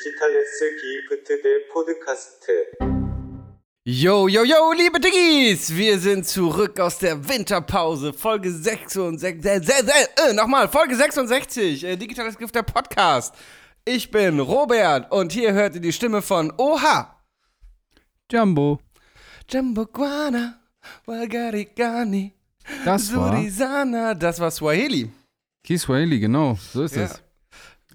디지털레스 기프트 대 포드카스트 Yo, yo, yo, liebe Diggis! Wir sind zurück aus der Winterpause. Folge 66. Äh, nochmal, Folge 66. Äh, Digitales Gift der Podcast. Ich bin Robert und hier hört ihr die Stimme von Oha. Jumbo. Jumbo Guana, Wagarigani, Das war Surizana. Das war Swahili. Kiswahili, genau. So ist Ja. es.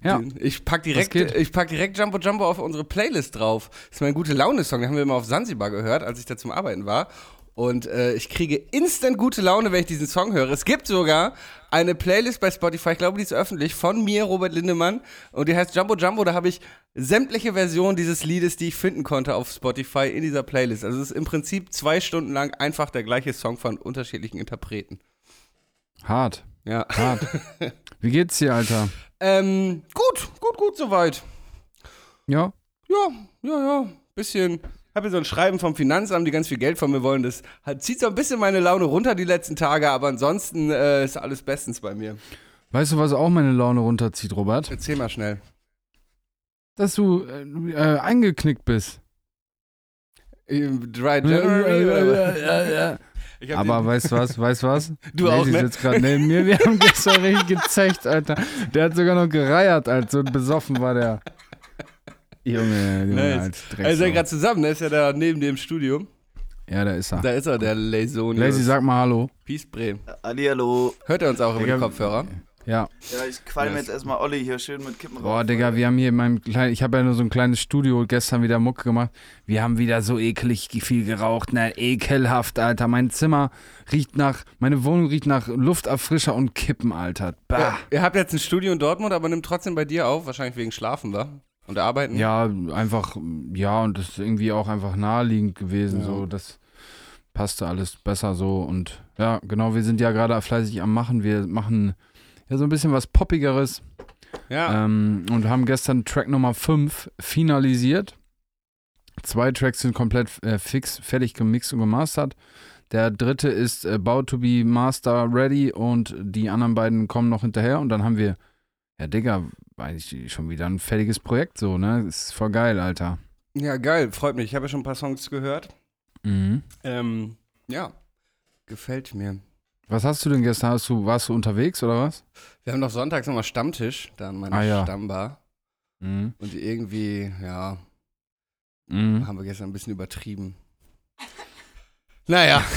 Ja. Ich pack direkt, ich pack direkt Jumbo Jumbo auf unsere Playlist drauf. Das ist mein gute Laune-Song, den haben wir immer auf Sansibar gehört, als ich da zum Arbeiten war. Und äh, ich kriege instant gute Laune, wenn ich diesen Song höre. Es gibt sogar eine Playlist bei Spotify, ich glaube, die ist öffentlich, von mir, Robert Lindemann. Und die heißt Jumbo Jumbo. Da habe ich sämtliche Versionen dieses Liedes, die ich finden konnte auf Spotify in dieser Playlist. Also es ist im Prinzip zwei Stunden lang einfach der gleiche Song von unterschiedlichen Interpreten. Hart. Ja. Hart. Wie geht's dir, Alter? Ähm, gut, gut, gut soweit. Ja. Ja, ja, ja. Bisschen. Habe hier so ein Schreiben vom Finanzamt, die ganz viel Geld von mir wollen. Das hat, zieht so ein bisschen meine Laune runter die letzten Tage, aber ansonsten äh, ist alles bestens bei mir. Weißt du, was auch meine Laune runterzieht, Robert? Erzähl mal schnell. Dass du äh, äh, eingeknickt bist. Äh, Dry January Aber weißt du was, weißt du was? Du auch, Lazy ne? sitzt gerade neben mir. Wir haben gestern richtig gezecht, Alter. Der hat sogar noch gereiert, als so besoffen war der. Junge, Junge, Nice. als Er ist ja Drecksau. gerade zusammen, der ist ja da neben dir im Studio. Ja, da ist er. Da ist er, der Lazy Lazy, sag mal Hallo. Peace Bre. Hallihallo. Hört er uns auch über die Kopfhörer? Ja. Ja, ich qualm Yes. jetzt erstmal Olli hier schön mit Kippen Boah, rauf. Digga, wir haben hier in meinem kleinen, ich habe ja nur so ein kleines Studio gestern wieder Mucke gemacht. Wir haben wieder so eklig viel geraucht, ne, ekelhaft, Alter. Mein Zimmer riecht nach, meine Wohnung riecht nach Lufterfrischer und Kippen, Alter. Bah. Ja, ihr habt jetzt ein Studio in Dortmund, aber nimmt trotzdem bei dir auf, wahrscheinlich wegen Schlafen, wa? Und Arbeiten? Ja, einfach, ja, und das ist irgendwie auch einfach naheliegend gewesen, Ja. so, das passte alles besser so und ja, genau, wir sind ja gerade fleißig am Machen. Wir machen ja so ein bisschen was Poppigeres. Ja. Ähm, und haben gestern Track Nummer 5 finalisiert. Zwei Tracks sind komplett äh, fix, fertig gemixt und gemastert. Der dritte ist About to be Master Ready und die anderen beiden kommen noch hinterher. Und dann haben wir, ja, Digga, weiß ich schon wieder ein fertiges Projekt so, ne? Ist voll geil, Alter. ja, geil, freut mich. Ich habe ja schon ein paar Songs gehört. Mhm. Ähm, ja, gefällt mir. Was hast du denn gestern? Hast du, warst du unterwegs oder was? Wir haben doch sonntags nochmal Stammtisch, da an meiner Ah, ja. Stammbar. Mhm. Und irgendwie, ja, Mhm. haben wir gestern ein bisschen übertrieben. Naja,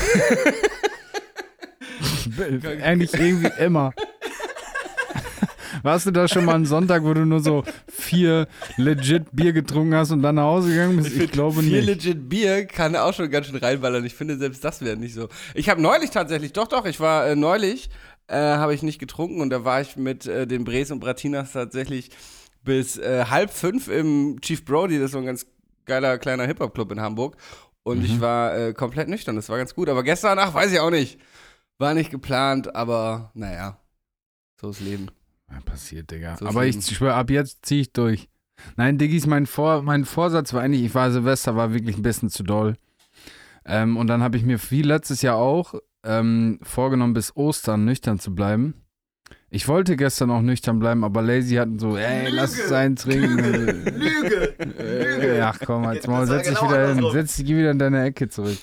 Eigentlich irgendwie immer. Warst du da schon mal einen Sonntag, wo du nur so vier legit Bier getrunken hast und dann nach Hause gegangen bist? Ich, find, glaube viel nicht. legit Bier kann auch schon ganz schön reinballern. Ich finde, selbst das wäre nicht so. Ich habe neulich tatsächlich, doch, doch, ich war äh, neulich, äh, habe ich nicht getrunken und da war ich mit äh, den Bres und Bratinas tatsächlich bis äh, halb fünf im Chief Brody, das ist so ein ganz geiler kleiner Hip-Hop-Club in Hamburg. Und ich war äh, komplett nüchtern, das war ganz gut. Aber gestern, ach, weiß ich auch nicht. War nicht geplant, aber naja, so ist Leben. Ja, passiert, Digga. Ist Aber ich schwöre, ab jetzt ziehe ich durch. Nein, Diggis, mein, Vor mein Vorsatz war eigentlich, ich war Silvester, war wirklich ein bisschen zu doll. Ähm, und dann habe ich mir wie letztes Jahr auch ähm, vorgenommen, bis Ostern nüchtern zu bleiben. Ich wollte gestern auch nüchtern bleiben, aber Lazy hatten so, ey, lass es sein trinken. Lüge. Äh, ach komm, Das war setz dich genau wieder hin, setz dich wieder in deine Ecke zurück.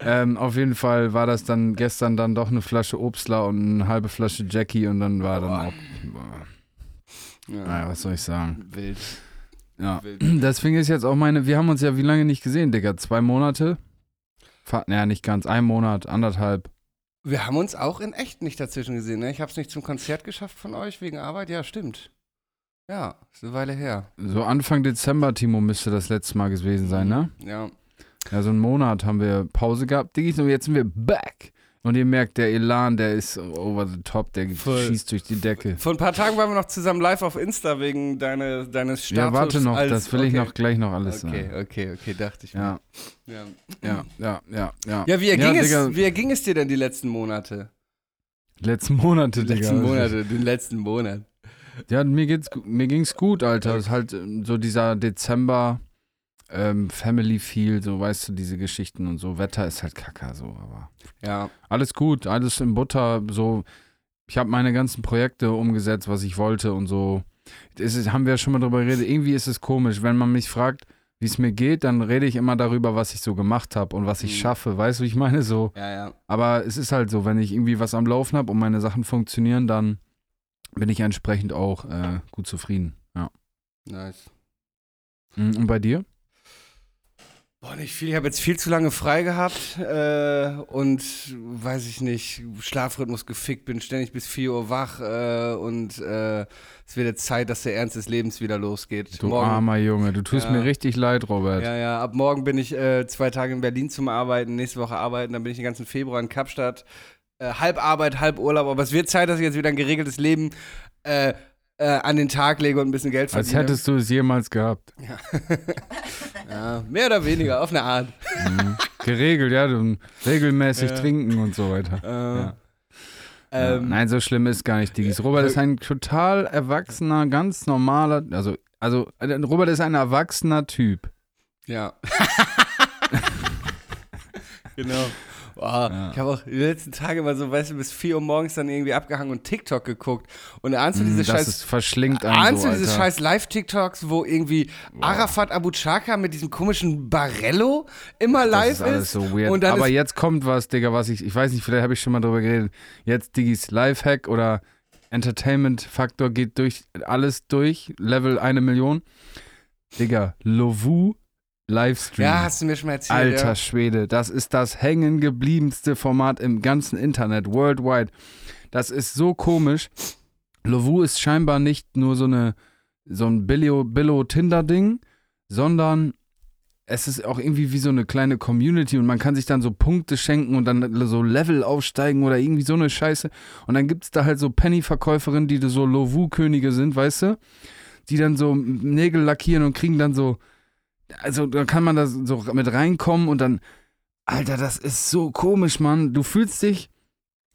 Ähm, auf jeden Fall war das dann gestern dann doch eine Flasche Obstler und eine halbe Flasche Jackie und dann war dann auch, boah, Ja, naja, was soll ich sagen. wild. Ja, wild. deswegen ist jetzt auch meine, wir haben uns ja wie lange nicht gesehen, Digga? Zwei Monate? Naja, nicht ganz, ein Monat, anderthalb. Wir haben uns auch in echt nicht dazwischen gesehen, ne? Ich habe es nicht zum Konzert geschafft von euch wegen Arbeit. Ja, stimmt. Ja, ist eine Weile her. So Anfang Dezember, Timo, müsste das letzte Mal gewesen sein, ne? Ja. Ja, so einen Monat haben wir Pause gehabt, Diggis, und jetzt sind wir back. Und ihr merkt, der Elan, der ist over the top, der Voll. schießt durch die Decke. Vor ein paar Tagen waren wir noch zusammen live auf Insta wegen deine, deines Status. Ja, warte noch, als, das will ich okay. noch gleich noch alles Okay, sagen. okay, okay, dachte ich Ja, mir. Ja, ja, ja, ja, ja. ja wie, erging Digga, es, wie erging es dir denn die letzten Monate? letzten Monate, Digga. letzten Monate, den letzten Monat. Ja, mir geht's, mir ging's gut, Alter. Es ist halt ähm, so dieser Dezember ähm, Family Feel, so weißt du, diese Geschichten und so. Wetter ist halt kacke, so, aber Ja, alles gut, alles in Butter, so. Ich habe meine ganzen Projekte umgesetzt, was ich wollte und so. Das ist, haben wir ja schon mal drüber geredet. Irgendwie ist es komisch, wenn man mich fragt, wie es mir geht, dann rede ich immer darüber, was ich so gemacht habe und was ich Mhm. schaffe. Weißt du, wie ich meine? So. Ja, ja. Aber es ist halt so, wenn ich irgendwie was am Laufen habe und meine Sachen funktionieren, dann bin ich entsprechend auch äh, gut zufrieden. Ja. Nice. Mhm, Und bei dir? Boah, nicht viel. Ich habe jetzt viel zu lange frei gehabt äh, und weiß ich nicht, Schlafrhythmus gefickt, bin ständig bis 4 Uhr wach äh, und äh, es wird jetzt Zeit, dass der Ernst des Lebens wieder losgeht. Du armer Junge, du tust Ja. mir richtig leid, Robert. Ja, ja, ab morgen bin ich äh, zwei Tage in Berlin zum Arbeiten, nächste Woche arbeiten, dann bin ich den ganzen Februar in Kapstadt. Äh, halb Arbeit, halb Urlaub, aber es wird Zeit, dass ich jetzt wieder ein geregeltes Leben äh, äh, an den Tag lege und ein bisschen Geld Als verdiene. hättest du es jemals gehabt. ja, mehr oder weniger, auf eine Art. Mhm. Geregelt, ja, du, regelmäßig Ja. trinken und so weiter. Äh, Ja. Ja. ähm, Nein, so schlimm ist gar nicht, Digis. Robert ist ein total erwachsener, ganz normaler, also, also äh, Robert ist ein erwachsener Typ. Ja. genau. Boah, Ja. Ich habe auch die letzten Tage mal so, weißt du, bis 4 Uhr morgens dann irgendwie abgehangen und TikTok geguckt. Und ahnst du Mm, diese das scheiß. ist verschlingt Ahnst so, du diese Alter. scheiß Live-TikToks, wo irgendwie Arafat Abu Chaka mit diesem komischen Barello immer Das live ist alles so weird. Aber ist, jetzt kommt was, Digga, was ich, ich weiß nicht, vielleicht habe ich schon mal drüber geredet. Jetzt Digis Lifehack oder Entertainment-Faktor geht durch alles durch, Level eine Million. Digga, Lovu Livestream. ja, hast du mir schon mal erzählt. Alter ja. Schwede, das ist das hängengebliebenste Format im ganzen Internet, worldwide. Das ist so komisch. Lovu ist scheinbar nicht nur so eine so ein Billo, Billo Tinder Ding, sondern es ist auch irgendwie wie so eine kleine Community und man kann sich dann so Punkte schenken und dann so Level aufsteigen oder irgendwie so eine Scheiße. Und dann gibt es da halt so Penny-Verkäuferinnen, die so Lovu-Könige sind, weißt du? Die dann so Nägel lackieren und kriegen dann so also da kann man da so mit reinkommen und dann, Alter, das ist so komisch, Mann. Du fühlst dich,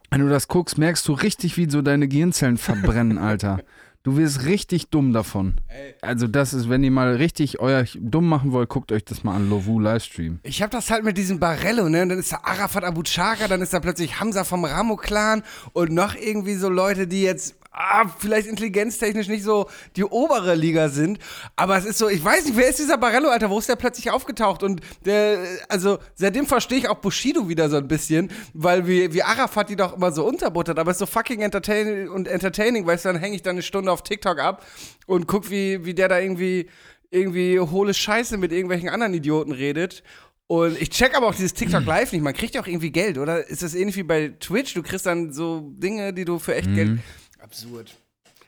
wenn du das guckst, merkst du richtig, wie so deine Gehirnzellen verbrennen, Alter. Du wirst richtig dumm davon. Ey. Also das ist, wenn ihr mal richtig euch dumm machen wollt, guckt euch das mal an, Lovu Livestream. Ich hab das halt mit diesem Barello, ne? Und dann ist da Arafat Abu Chaka, dann ist da plötzlich Hamza vom Ramo-Clan und noch irgendwie so Leute, die jetzt ah, vielleicht intelligenztechnisch nicht so die obere Liga sind. Aber es ist so, ich weiß nicht, wer ist dieser Barello, Alter? Wo ist der plötzlich aufgetaucht? Und der, also seitdem verstehe ich auch Bushido wieder so ein bisschen, weil wie, wie Arafat die doch immer so unterbuttert. Aber es ist so fucking entertaining und entertaining, weißt du, dann hänge ich da eine Stunde auf TikTok ab und guck, wie, wie der da irgendwie irgendwie hohle Scheiße mit irgendwelchen anderen Idioten redet. Und ich check aber auch dieses TikTok Live nicht. Man kriegt ja auch irgendwie Geld, oder? Ist das ähnlich wie bei Twitch? Du kriegst dann so Dinge, die du für echt Geld. Absurd.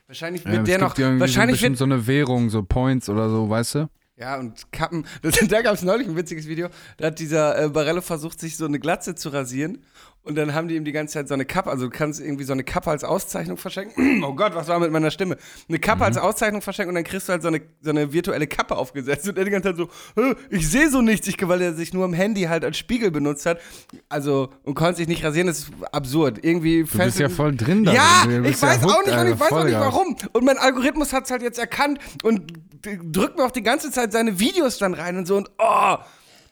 Wahrscheinlich wird. Ja, der noch. Wahrscheinlich so, wird. so eine Währung, so Points oder so, weißt du? Ja, und Kappen. Das, da gab es neulich ein witziges Video. Da hat dieser äh, Barello versucht, sich so eine Glatze zu rasieren. Und dann haben die ihm die ganze Zeit so eine Kappe, also du kannst irgendwie so eine Kappe als Auszeichnung verschenken. Oh Gott, was war mit meiner Stimme? Eine Kappe als Auszeichnung verschenken und dann kriegst du halt so eine, so eine virtuelle Kappe aufgesetzt. Und er die ganze Zeit so, "Hä, ich sehe so nichts, ich, weil er sich nur am Handy halt als Spiegel benutzt hat. Also, und konnte sich nicht rasieren, das ist absurd. Irgendwie Du bist ja voll drin da. ja, ich ja weiß auch hooked, nicht und ich weiß auch nicht geil. warum. Und mein Algorithmus hat es halt jetzt erkannt und drückt mir auch die ganze Zeit seine Videos dann rein und so und oh,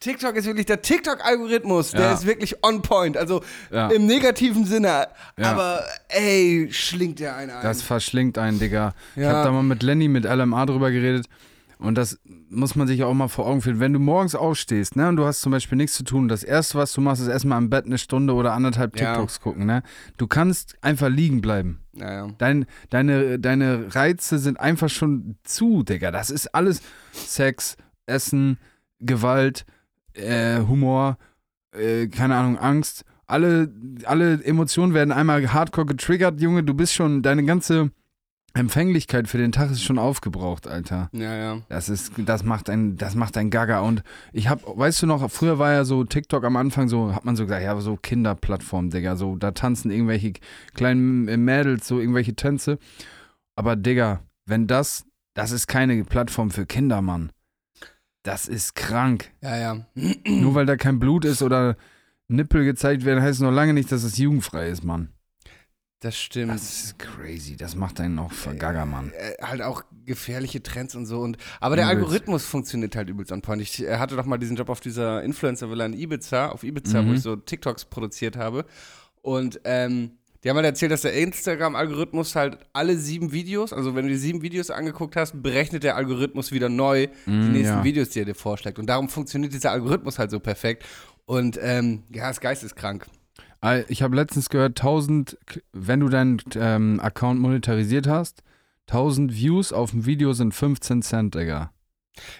TikTok ist wirklich der TikTok-Algorithmus, der Ja. ist wirklich on point, also Ja. im negativen Sinne. Ja. Aber ey, schlingt der einen ein. Das verschlingt einen, Digga. Ich Ja. habe da mal mit Lenny, mit LMA drüber geredet. Und das muss man sich auch mal vor Augen führen. Wenn du morgens aufstehst, ne, und du hast zum Beispiel nichts zu tun, das erste, was du machst, ist erstmal im Bett eine Stunde oder anderthalb Ja. TikToks gucken, ne? Du kannst einfach liegen bleiben. naja. Dein, deine, deine Reize sind einfach schon zu, Digga. Das ist alles Sex, Essen, Gewalt, äh, Humor, äh, keine Ahnung, Angst. Alle, alle Emotionen werden einmal hardcore getriggert, Junge. Du bist schon, deine ganze Empfänglichkeit für den Tag ist schon aufgebraucht, Alter. Ja, ja. Das ist, das macht ein, das macht ein Gaga. Und ich hab, weißt du noch, früher war ja so TikTok am Anfang so, hat man so gesagt, ja, so Kinderplattform, Digga, so, da tanzen irgendwelche kleinen Mädels so irgendwelche Tänze. Aber Digga, wenn das, das ist keine Plattform für Kinder, Mann. Das ist krank. Ja, ja. Nur weil da kein Blut ist oder Nippel gezeigt werden, heißt noch lange nicht, dass es jugendfrei ist, Mann. Das stimmt. Das ist crazy. Das macht einen auch vergagger, Mann. äh, halt auch gefährliche Trends und so. Und, aber der Übelst. Algorithmus funktioniert halt übelst on point. Ich äh, hatte doch mal diesen Job auf dieser Influencer-Villa in Ibiza, auf Ibiza, Mhm. wo ich so TikToks produziert habe. Und ähm, Die haben halt erzählt, dass der Instagram-Algorithmus halt alle sieben Videos, also wenn du die sieben Videos angeguckt hast, berechnet der Algorithmus wieder neu die Mm, nächsten ja. Videos, die er dir vorschlägt. Und darum funktioniert dieser Algorithmus halt so perfekt. Und ähm, ja, ist geisteskrank. Äh, Ich habe letztens gehört, 1000, K- wenn du deinen ähm, Account monetarisiert hast, 1000 Views auf dem Video sind 15 Cent, Digga.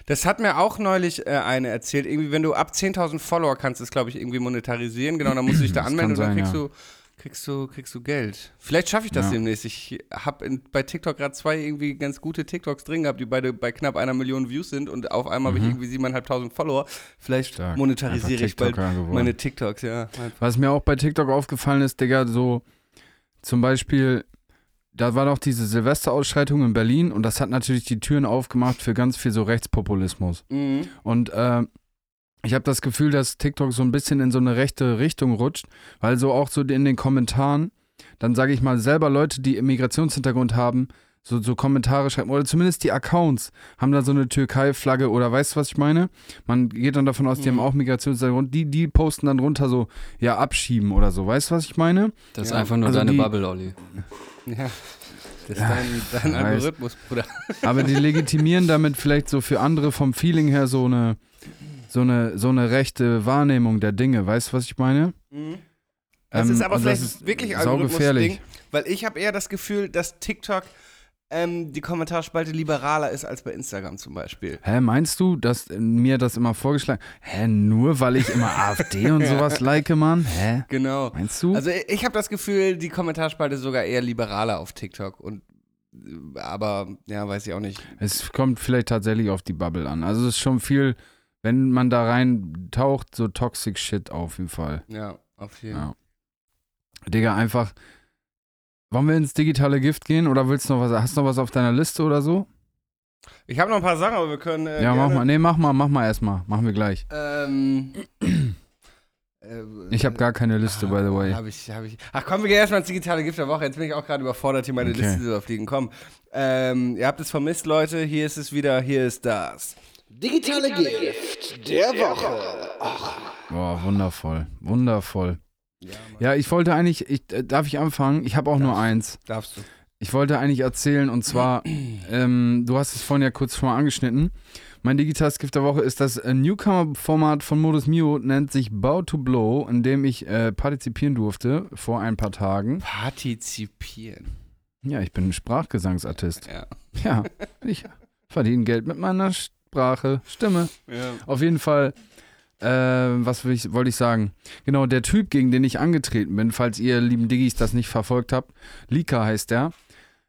Das hat mir auch neulich äh, eine erzählt. Irgendwie, wenn du ab 10.000 Follower kannst, das glaube ich irgendwie monetarisieren. Genau, dann musst du dich da Das anmelden und dann kriegst ja. du kriegst du kriegst du Geld. Vielleicht schaffe ich das Ja. demnächst. Ich habe bei TikTok gerade zwei irgendwie ganz gute TikToks drin gehabt, die beide bei knapp einer Million Views sind und auf einmal habe ich irgendwie 7.500 Follower. Vielleicht Mhm. Stark. monetarisiere ich bald geworden. meine TikToks, ja. Was mir auch bei TikTok aufgefallen ist, Digga, so zum Beispiel, da war doch diese Silvesterausschreitung in Berlin und das hat natürlich die Türen aufgemacht für ganz viel so Rechtspopulismus. Mhm. Und äh, ich habe das Gefühl, dass TikTok so ein bisschen in so eine rechte Richtung rutscht, weil so auch so in den Kommentaren, dann sage ich mal selber Leute, die Immigrationshintergrund haben, so, so Kommentare schreiben, oder zumindest die Accounts haben da so eine Türkei-Flagge oder weißt du, was ich meine? Man geht dann davon aus, die Mhm. haben auch Migrationshintergrund, die, die posten dann drunter so, ja, abschieben oder so, weißt du, was ich meine? Das ist Ja, einfach nur also deine die- Bubble, Olli. Ja. Das ist Ja, dein, dein. Algorithmus, Bruder. Aber die legitimieren damit vielleicht so für andere vom Feeling her so eine, so eine, so eine rechte Wahrnehmung der Dinge, weißt du, was ich meine? Das Ähm, ist aber vielleicht ist wirklich. Algorithmus-Ding, weil ich habe eher das Gefühl, dass TikTok ähm, die Kommentarspalte liberaler ist als bei Instagram zum Beispiel. Hä, meinst du, dass mir das immer vorgeschlagen Hä, nur weil ich immer AfD und sowas like, Mann? Hä? Genau. Meinst du? Also ich- ich habe das Gefühl, die Kommentarspalte ist sogar eher liberaler auf TikTok und äh, aber ja, weiß ich auch nicht. es kommt vielleicht tatsächlich auf die Bubble an. Also es ist schon viel, wenn man da rein taucht, so toxic shit auf jeden Fall. Ja, auf jeden Ja. Digga, einfach. Wollen wir ins digitale Gift gehen oder willst du noch was? Hast du noch was auf deiner Liste oder so? Ich habe noch ein paar Sachen, aber wir können äh, ja, mach gerne, mal. Nee, mach mal, mach mal erstmal. Machen wir gleich. Ähm, äh, Ich habe gar keine Liste, by the way. Hab ich, hab ich. Ach komm, wir gehen erstmal ins digitale Gift der Woche. Jetzt bin ich auch gerade überfordert, hier meine Okay. Liste zu überfliegen. Komm. Ähm, ihr habt es vermisst, Leute. Hier ist es wieder. Hier ist das. Digitale, Gift der Woche. Boah, wundervoll. Wundervoll. Ja, ich wollte eigentlich, ich, äh, darf ich anfangen? Ich habe auch nur eins. Darfst du. Ich wollte eigentlich erzählen und zwar, ähm, du hast es vorhin ja kurz schon mal angeschnitten. Mein digitales Gift der Woche ist das äh, Newcomer-Format von Modus Mio, nennt sich Bow to Blow, in dem ich äh, partizipieren durfte vor ein paar Tagen. Partizipieren. Ja, ich bin Sprachgesangsartist. Ja. Ja, ich verdiene Geld mit meiner Sprache, Stimme. ja. Auf jeden Fall, äh, was ich, wollte ich sagen? Genau, der Typ, gegen den ich angetreten bin, falls ihr lieben Diggis das nicht verfolgt habt, Lika heißt der,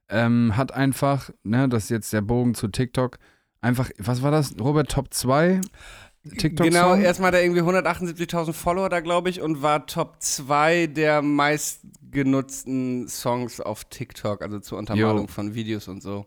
ähm, hat einfach, ne, das ist jetzt der Bogen zu TikTok, einfach, was war das? Robert Top 2? TikTok Genau, erstmal hat er irgendwie 178.000 Follower da, glaube ich, und war Top 2 der meistgenutzten Songs auf TikTok, also zur Untermalung Jo. von Videos und so.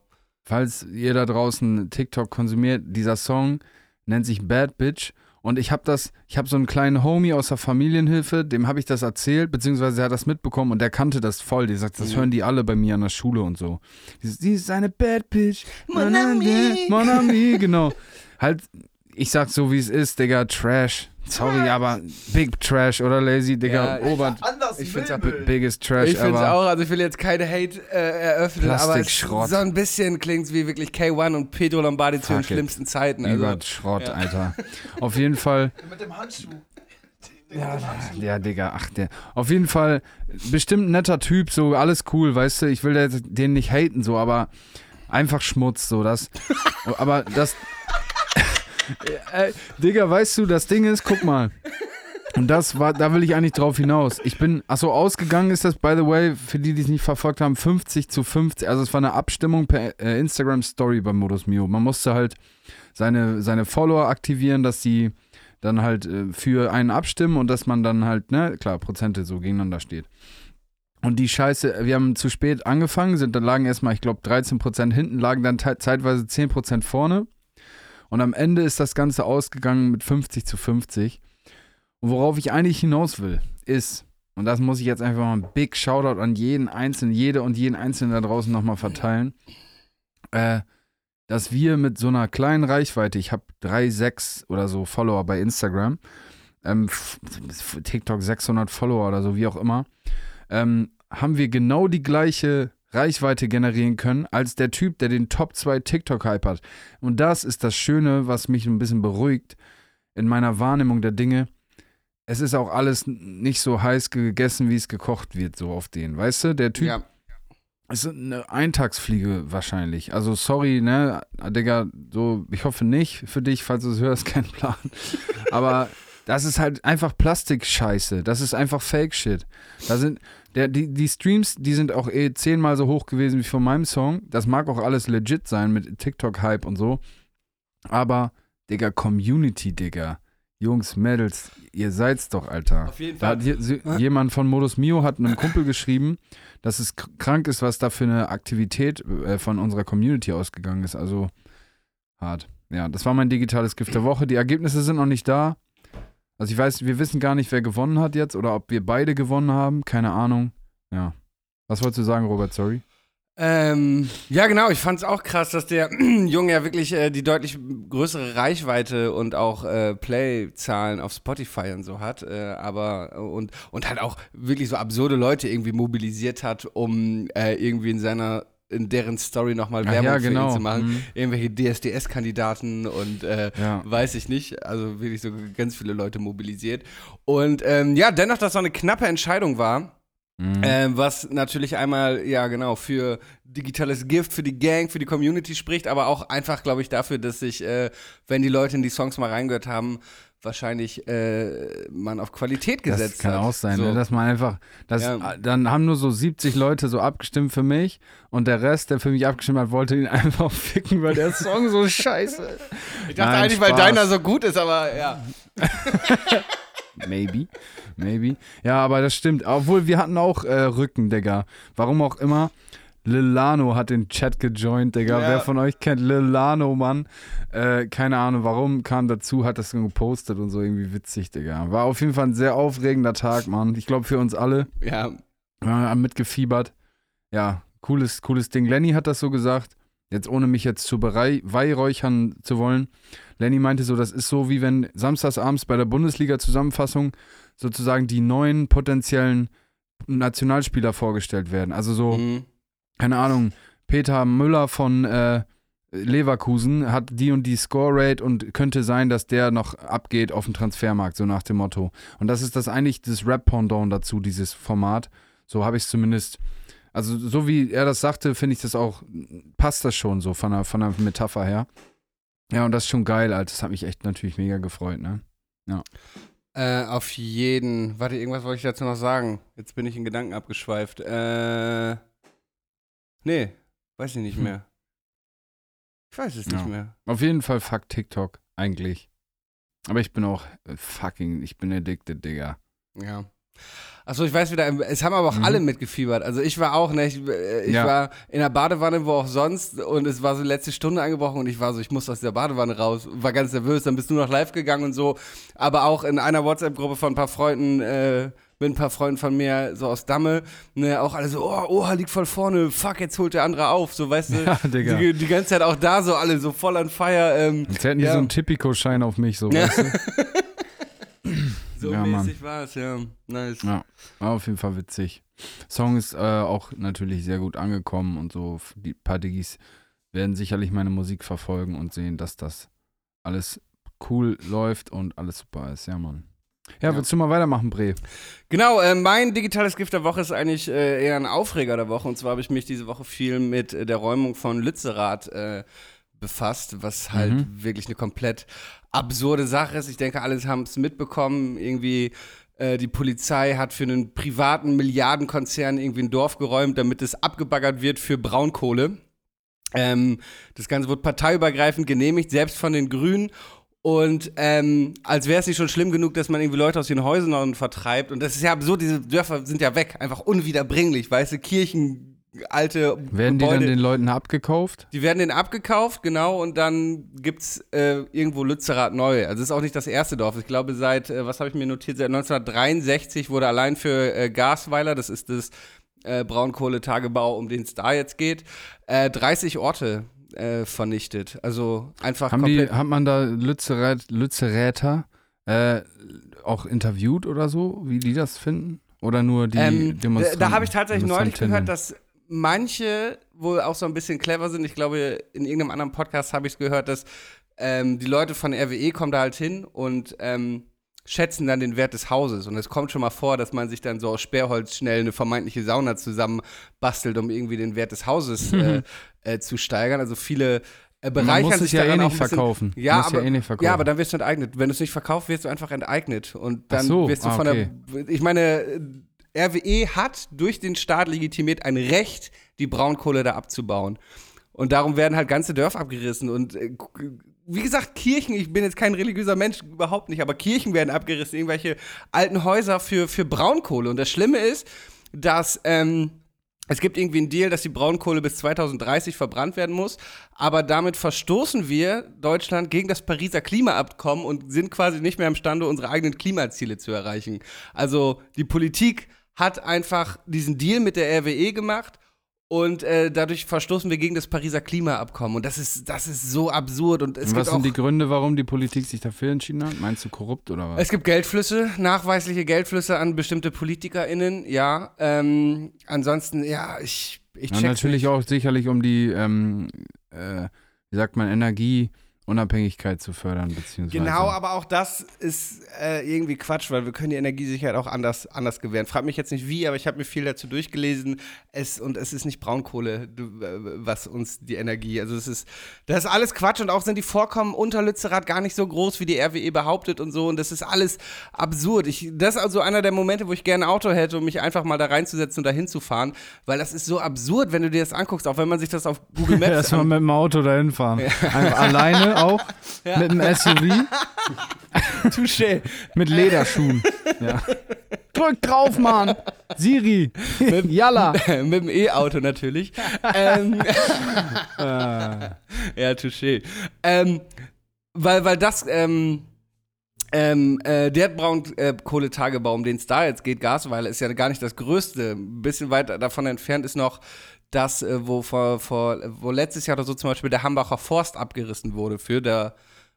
Falls ihr da draußen TikTok konsumiert, dieser Song nennt sich Bad Bitch. Und ich habe das, ich habe so einen kleinen Homie aus der Familienhilfe, dem habe ich das erzählt, beziehungsweise er hat das mitbekommen und der kannte das voll. Die sagt, das Mhm. hören die alle bei mir an der Schule und so. Sie ist eine Bad Bitch. Mon ami. Mon ami, genau. Halt, ich sag so wie es ist, Digga, Trash. Sorry, aber Big Trash, oder Lazy, Digga, Ja, Ober, Anders Ich find's Müll. biggest Trash Ich finde es auch, also ich will jetzt keine Hate äh, eröffnen, aber es, so ein bisschen klingt es wie wirklich K1 und Pedro Lombardi zu den it. schlimmsten Zeiten. Also, Über Schrott, ja. Alter. Auf jeden Fall. Mit dem Handschuh. Ja, Digga, ach, der. Auf jeden Fall, bestimmt ein netter Typ, so alles cool, weißt du, ich will den nicht haten, so, aber einfach Schmutz, so, das. aber das. äh, Digga, weißt du, das Ding ist, guck mal. Und das war, da will ich eigentlich drauf hinaus. Ich bin, achso, ausgegangen ist das, by the way, für die, die es nicht verfolgt haben, 50 zu 50. Also es war eine Abstimmung per äh, Instagram Story beim Modus Mio. Man musste halt seine, seine Follower aktivieren, dass sie dann halt äh, für einen abstimmen und dass man dann halt, ne, klar, Prozente so gegeneinander steht. Und die Scheiße, wir haben zu spät angefangen, sind dann lagen erstmal, ich glaube, 13% hinten, lagen dann zeitweise 10% vorne. Und am Ende ist das Ganze ausgegangen mit 50 zu 50. Und worauf ich eigentlich hinaus will, ist, und das muss ich jetzt einfach mal ein Big Shoutout an jeden Einzelnen, jede und jeden Einzelnen da draußen nochmal verteilen, äh, dass wir mit so einer kleinen Reichweite, ich habe drei, sechs oder so Follower bei Instagram, ähm, TikTok 600 Follower oder so, wie auch immer, ähm, haben wir genau die gleiche Reichweite generieren können als der Typ, der den Top 2 TikTok-Hype hat. Und das ist das Schöne, was mich ein bisschen beruhigt in meiner Wahrnehmung der Dinge. Es ist auch alles nicht so heiß gegessen, wie es gekocht wird, so auf den. Weißt du, der Typ Ja. ist eine Eintagsfliege wahrscheinlich. Also sorry, ne, Digga, so, ich hoffe nicht für dich, falls du es hörst, kein Plan. Aber das ist halt einfach Plastikscheiße. Das ist einfach Fake-Shit. Da sind, der, die, die Streams, die sind auch eh zehnmal so hoch gewesen wie von meinem Song. Das mag auch alles legit sein mit TikTok-Hype und so. Aber, Digga, Community, Digga. Jungs, Mädels, ihr seid's doch, Alter. Auf jeden Da hat hier, sie- jemand von Modus Mio hat einem Kumpel geschrieben, dass es krank ist, was da für eine Aktivität äh, von unserer Community ausgegangen ist. Also hart. Ja, das war mein digitales Gift der Woche. Die Ergebnisse sind noch nicht da. Also ich weiß, wir wissen gar nicht, wer gewonnen hat jetzt oder ob wir beide gewonnen haben. Keine Ahnung. Ja. Was wolltest du sagen, Robert? Sorry. Ähm, ja, genau. Ich fand es auch krass, dass der Junge ja wirklich äh, die deutlich größere Reichweite und auch äh, Play-Zahlen auf Spotify und so hat. Äh, aber und, und halt auch wirklich so absurde Leute irgendwie mobilisiert hat, um äh, irgendwie in seiner in deren Story nochmal Werbung ja, für ihn genau. zu machen. Mhm. Irgendwelche DSDS-Kandidaten und äh, Ja. weiß ich nicht. Also wirklich so ganz viele Leute mobilisiert. Und ähm, ja, dennoch, dass so eine knappe Entscheidung war. Mhm. Ähm, was natürlich einmal, ja genau, für digitales Gift, für die Gang, für die Community spricht, aber auch einfach, glaube ich, dafür, dass sich, äh, wenn die Leute in die Songs mal reingehört haben, wahrscheinlich äh, man auf Qualität gesetzt das kann hat. auch sein, so. ne? dass man einfach, das, Ja. dann haben nur so 70 Leute so abgestimmt für mich und der Rest, der für mich abgestimmt hat, wollte ihn einfach ficken, weil der Song so scheiße ist. Ich dachte Nein, eigentlich, weil Spaß. deiner so gut ist, aber ja. Maybe. Maybe. Ja, aber das stimmt. Obwohl, wir hatten auch äh, Rücken, Digga. Warum auch immer. Lilano hat den Chat gejoint, Digga. Ja. Wer von euch kennt Lilano, Mann? Äh, keine Ahnung, warum kam dazu, hat das gepostet und so irgendwie witzig, Digga. War auf jeden Fall ein sehr aufregender Tag, Mann. Ich glaube für uns alle. Ja, Wir haben mitgefiebert. Ja, cooles, cooles Ding. Lenny hat das so gesagt. Jetzt ohne mich jetzt zu berei- weihräuchern zu wollen. Lenny meinte so, das ist so wie wenn samstagsabends bei der Bundesliga-Zusammenfassung sozusagen die neuen potenziellen Nationalspieler vorgestellt werden. Also so, mhm. keine Ahnung, Peter Müller von äh, Leverkusen hat die und die Score-Rate und könnte sein, dass der noch abgeht auf dem Transfermarkt, so nach dem Motto. Und das ist das eigentlich das Rap-Pendant dazu, dieses Format. So habe ich es zumindest. Also, so wie er das sagte, finde ich das auch, passt das schon so von der, von der Metapher her. Ja, und das ist schon geil, Alter. Das hat mich echt natürlich mega gefreut, ne? Äh, auf jeden. Warte, irgendwas wollte ich dazu noch sagen. Jetzt bin ich in Gedanken abgeschweift. Äh. Nee, weiß ich nicht Hm. mehr. Ich weiß es nicht Ja. mehr. Auf jeden Fall fuck TikTok, eigentlich. Aber ich bin auch fucking, ich bin addicted, Digga. Ja. Achso, ich weiß wieder, es haben aber auch Mhm. alle mitgefiebert. Also ich war auch, ne, ich, ich Ja. war in der Badewanne, wo auch sonst, und es war so letzte Stunde angebrochen und ich war so, ich muss aus der Badewanne raus, war ganz nervös, dann bist du noch live gegangen und so. Aber auch in einer WhatsApp-Gruppe von ein paar Freunden, äh, mit ein paar Freunden von mir, so aus Damme, ne, auch alle so, oh, Oha liegt voll vorne, fuck, jetzt holt der andere auf, so, weißt du. Ja, Digga. Die, die ganze Zeit auch da so alle so voll an Feier. Ähm, Jetzt hätten die Ja. so einen Tipico-Schein auf mich, so, weißt du? so Ja, mäßig war es, ja. Nice. Ja, war auf jeden Fall witzig. Song ist äh, auch natürlich sehr gut angekommen und so. Die paar Diggis werden sicherlich meine Musik verfolgen und sehen, dass das alles cool läuft und alles super ist. Ja, Mann. Ja, Ja. willst du mal weitermachen, Bre? Genau, äh, mein digitales Gift der Woche ist eigentlich äh, eher ein Aufreger der Woche. Und zwar habe ich mich diese Woche viel mit äh, der Räumung von Lützerath äh, befasst, was halt Mhm. wirklich eine komplett absurde Sache ist. Ich denke, alle haben es mitbekommen. Irgendwie äh, die Polizei hat für einen privaten Milliardenkonzern irgendwie ein Dorf geräumt, damit es abgebaggert wird für Braunkohle. Ähm, das Ganze wird parteiübergreifend genehmigt, selbst von den Grünen. Und ähm, als wäre es nicht schon schlimm genug, dass man irgendwie Leute aus den Häusern vertreibt. Und das ist ja absurd, diese Dörfer sind ja weg, einfach unwiederbringlich, weißt du, Kirchen, alte Werden die Gebäude. dann den Leuten abgekauft? Die werden den abgekauft, genau, und dann gibt's äh, irgendwo Lützerath neu. Also es ist auch nicht das erste Dorf. Ich glaube, seit, äh, was habe ich mir notiert, seit 1963 wurde allein für äh, Gasweiler, das ist das äh, Braunkohletagebau, um den es da jetzt geht, äh, 30 Orte äh, vernichtet. Also einfach Haben die, komplett. hat man da Lützerath, Lützeräter äh, auch interviewt oder so, wie die das finden? Oder nur die Ähm, da Demonstranten? da habe ich tatsächlich neulich gehört, dass manche wohl auch so ein bisschen clever sind. Ich glaube, in irgendeinem anderen Podcast habe ich es gehört, dass ähm, die Leute von RWE kommen da halt hin und ähm, schätzen dann den Wert des Hauses. Und es kommt schon mal vor, dass man sich dann so aus Sperrholz schnell eine vermeintliche Sauna zusammen bastelt, um irgendwie den Wert des Hauses äh, äh, zu steigern. Also viele äh, Man bereichern muss es sich ja eh nicht verkaufen. Ja, muss aber, ja eh nicht verkaufen. ja, aber dann wirst du enteignet. Wenn du es nicht verkaufst, wirst du einfach enteignet. Und dann so, wirst du ah, von okay. der. Ich meine, RWE hat durch den Staat legitimiert ein Recht, die Braunkohle da abzubauen. Und darum werden halt ganze Dörfer abgerissen. Und äh, wie gesagt, Kirchen, ich bin jetzt kein religiöser Mensch, überhaupt nicht, aber Kirchen werden abgerissen, irgendwelche alten Häuser für, für Braunkohle. Und das Schlimme ist, dass. Ähm, es gibt irgendwie einen Deal, dass die Braunkohle bis 2030 verbrannt werden muss, aber damit verstoßen wir Deutschland gegen das Pariser Klimaabkommen und sind quasi nicht mehr imstande, unsere eigenen Klimaziele zu erreichen. Also die Politik hat einfach diesen Deal mit der RWE gemacht und äh, dadurch verstoßen wir gegen das Pariser Klimaabkommen und das ist das ist so absurd und es Und was sind die Gründe, warum die Politik sich dafür entschieden hat? Meinst du korrupt oder was? es gibt Geldflüsse, nachweisliche Geldflüsse an bestimmte PolitikerInnen, ja. Ähm, ansonsten, ja, ich, ich Ja, check's natürlich nicht. auch sicherlich, um die, ähm, äh, wie sagt man, Energieunabhängigkeit zu fördern, beziehungsweise. Genau, aber auch das ist äh, irgendwie Quatsch, weil wir können die Energiesicherheit auch anders, anders gewähren. Frag mich jetzt nicht wie, aber ich habe mir viel dazu durchgelesen. Es, und es ist nicht Braunkohle, äh, was uns die Energie, also es ist, das ist alles Quatsch und auch sind die Vorkommen unter Lützerath gar nicht so groß, wie die RWE behauptet und so und das ist alles absurd. Ich, das ist also einer der Momente, wo ich gerne ein Auto hätte, um mich einfach mal da reinzusetzen und da hinzufahren, weil das ist so absurd, wenn du dir das anguckst, auch wenn man sich das auf Google Maps Erstmal mit dem Auto dahin fahren. Einfach alleine auch, mit dem SUV, Touché. mit Lederschuhen. ja. Drück drauf, Mann! Siri! Yalla! mit dem E-Auto natürlich. ähm, Äh, Ja, touché. Ähm, weil, weil das, ähm, ähm, äh, der Braunkohletagebau, um den es da jetzt geht, Gasweiler, ist ja gar nicht das größte. Ein bisschen weiter davon entfernt ist noch das, äh, wo, vor, vor, wo letztes Jahr oder so zum Beispiel der Hambacher Forst abgerissen wurde für der.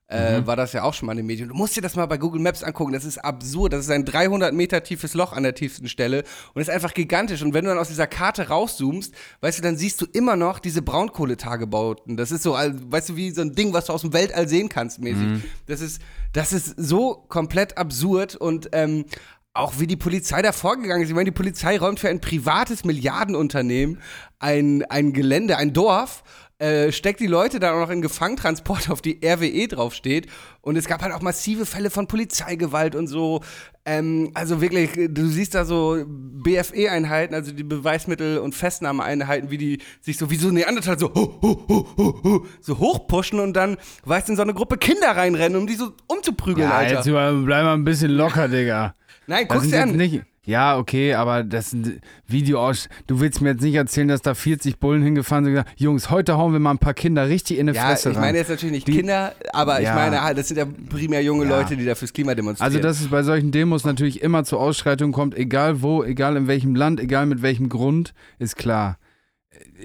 Äh, war das ja auch schon mal in den Medien. Du musst dir das mal bei Google Maps angucken. Das ist absurd. Das ist ein 300 Meter tiefes Loch an der tiefsten Stelle und ist einfach gigantisch. Und wenn du dann aus dieser Karte rauszoomst, weißt du, dann siehst du immer noch diese Braunkohletagebauten. Das ist so, weißt du, wie so ein Ding, was du aus dem Weltall sehen kannst, mäßig. Das ist, das ist so komplett absurd und ähm, auch wie die Polizei da vorgegangen ist. Ich meine, die Polizei räumt für ein privates Milliardenunternehmen ein, ein Gelände, ein Dorf, äh, steckt die Leute dann auch noch in Gefangentransport, auf die RWE draufsteht. Und es gab halt auch massive Fälle von Polizeigewalt und so. Ähm, also wirklich, du siehst da so BFE-Einheiten, also die Beweismittel- und Festnahmeeinheiten, wie die sich so wie so Neandertal so, hu, hu, hu, so hochpushen und dann, weißt du, in so eine Gruppe Kinder reinrennen, um die so umzuprügeln, ja, Alter. jetzt über- bleib mal ein bisschen locker, Digga. Nein, guck's sind dir an. nicht. Ja, okay, aber das sind Videos. Du willst mir jetzt nicht erzählen, dass da 40 Bullen hingefahren sind und gesagt, Jungs, heute hauen wir mal ein paar Kinder richtig in eine Ja, Fresse ich rein. meine jetzt natürlich nicht Die- Kinder, aber ich Ja. meine halt, das sind ja primär junge Ja. Leute, die da fürs Klima demonstrieren. Also, dass es bei solchen Demos natürlich immer zu Ausschreitungen kommt, egal wo, egal in welchem Land, egal mit welchem Grund, ist klar.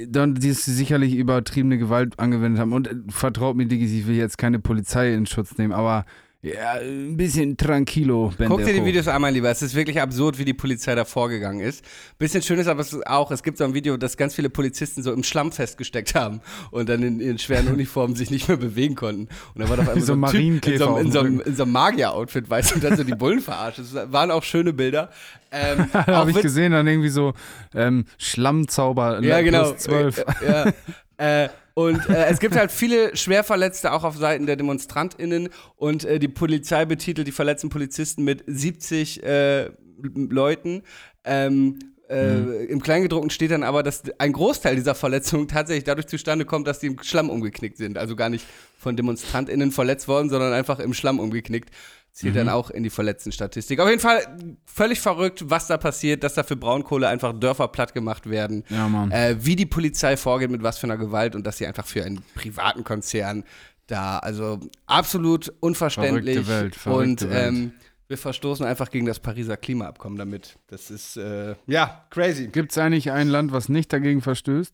Dann, die sicherlich übertriebene Gewalt angewendet haben. Und äh, vertraut mir, Diggi, ich will jetzt keine Polizei in Schutz nehmen, aber ja, ein bisschen tranquilo, Guck dir die Bendejo. Videos mein Lieber. Es ist wirklich absurd, wie die Polizei da vorgegangen ist. Bisschen schön ist aber es auch, es gibt so ein Video, dass ganz viele Polizisten so im Schlamm festgesteckt haben und dann in ihren schweren Uniformen sich nicht mehr bewegen konnten. Und da war doch einmal so ein ein Typ in so, einem- in, so, einem- in so einem Magier-Outfit, weißt du, und dann so die Bullen verarscht. Das waren auch schöne Bilder. Ähm, habe ich gesehen, dann irgendwie so ähm, Schlammzauber Ja, plus genau. 12. Ja. äh, und äh, es gibt halt viele Schwerverletzte auch auf Seiten der DemonstrantInnen und äh, die Polizei betitelt die verletzten Polizisten mit 70 äh, Leuten. Ähm, äh, Im Kleingedruckten steht dann aber, dass ein Großteil dieser Verletzungen tatsächlich dadurch zustande kommt, dass die im Schlamm umgeknickt sind. Also gar nicht von DemonstrantInnen verletzt worden, sondern einfach im Schlamm umgeknickt. Zählt dann auch in die verletzten Statistik. Auf jeden Fall völlig verrückt, was da passiert, dass da für Braunkohle einfach Dörfer platt gemacht werden Ja, Mann. äh, wie die Polizei vorgeht, mit was für einer Gewalt und dass sie einfach für einen privaten Konzern da, also absolut unverständlich. Verrückte Welt, und verrückte Welt. ähm, wir verstoßen einfach gegen das Pariser Klimaabkommen damit. Das ist, äh, ja, crazy. Gibt es eigentlich ein Land, was nicht dagegen verstößt?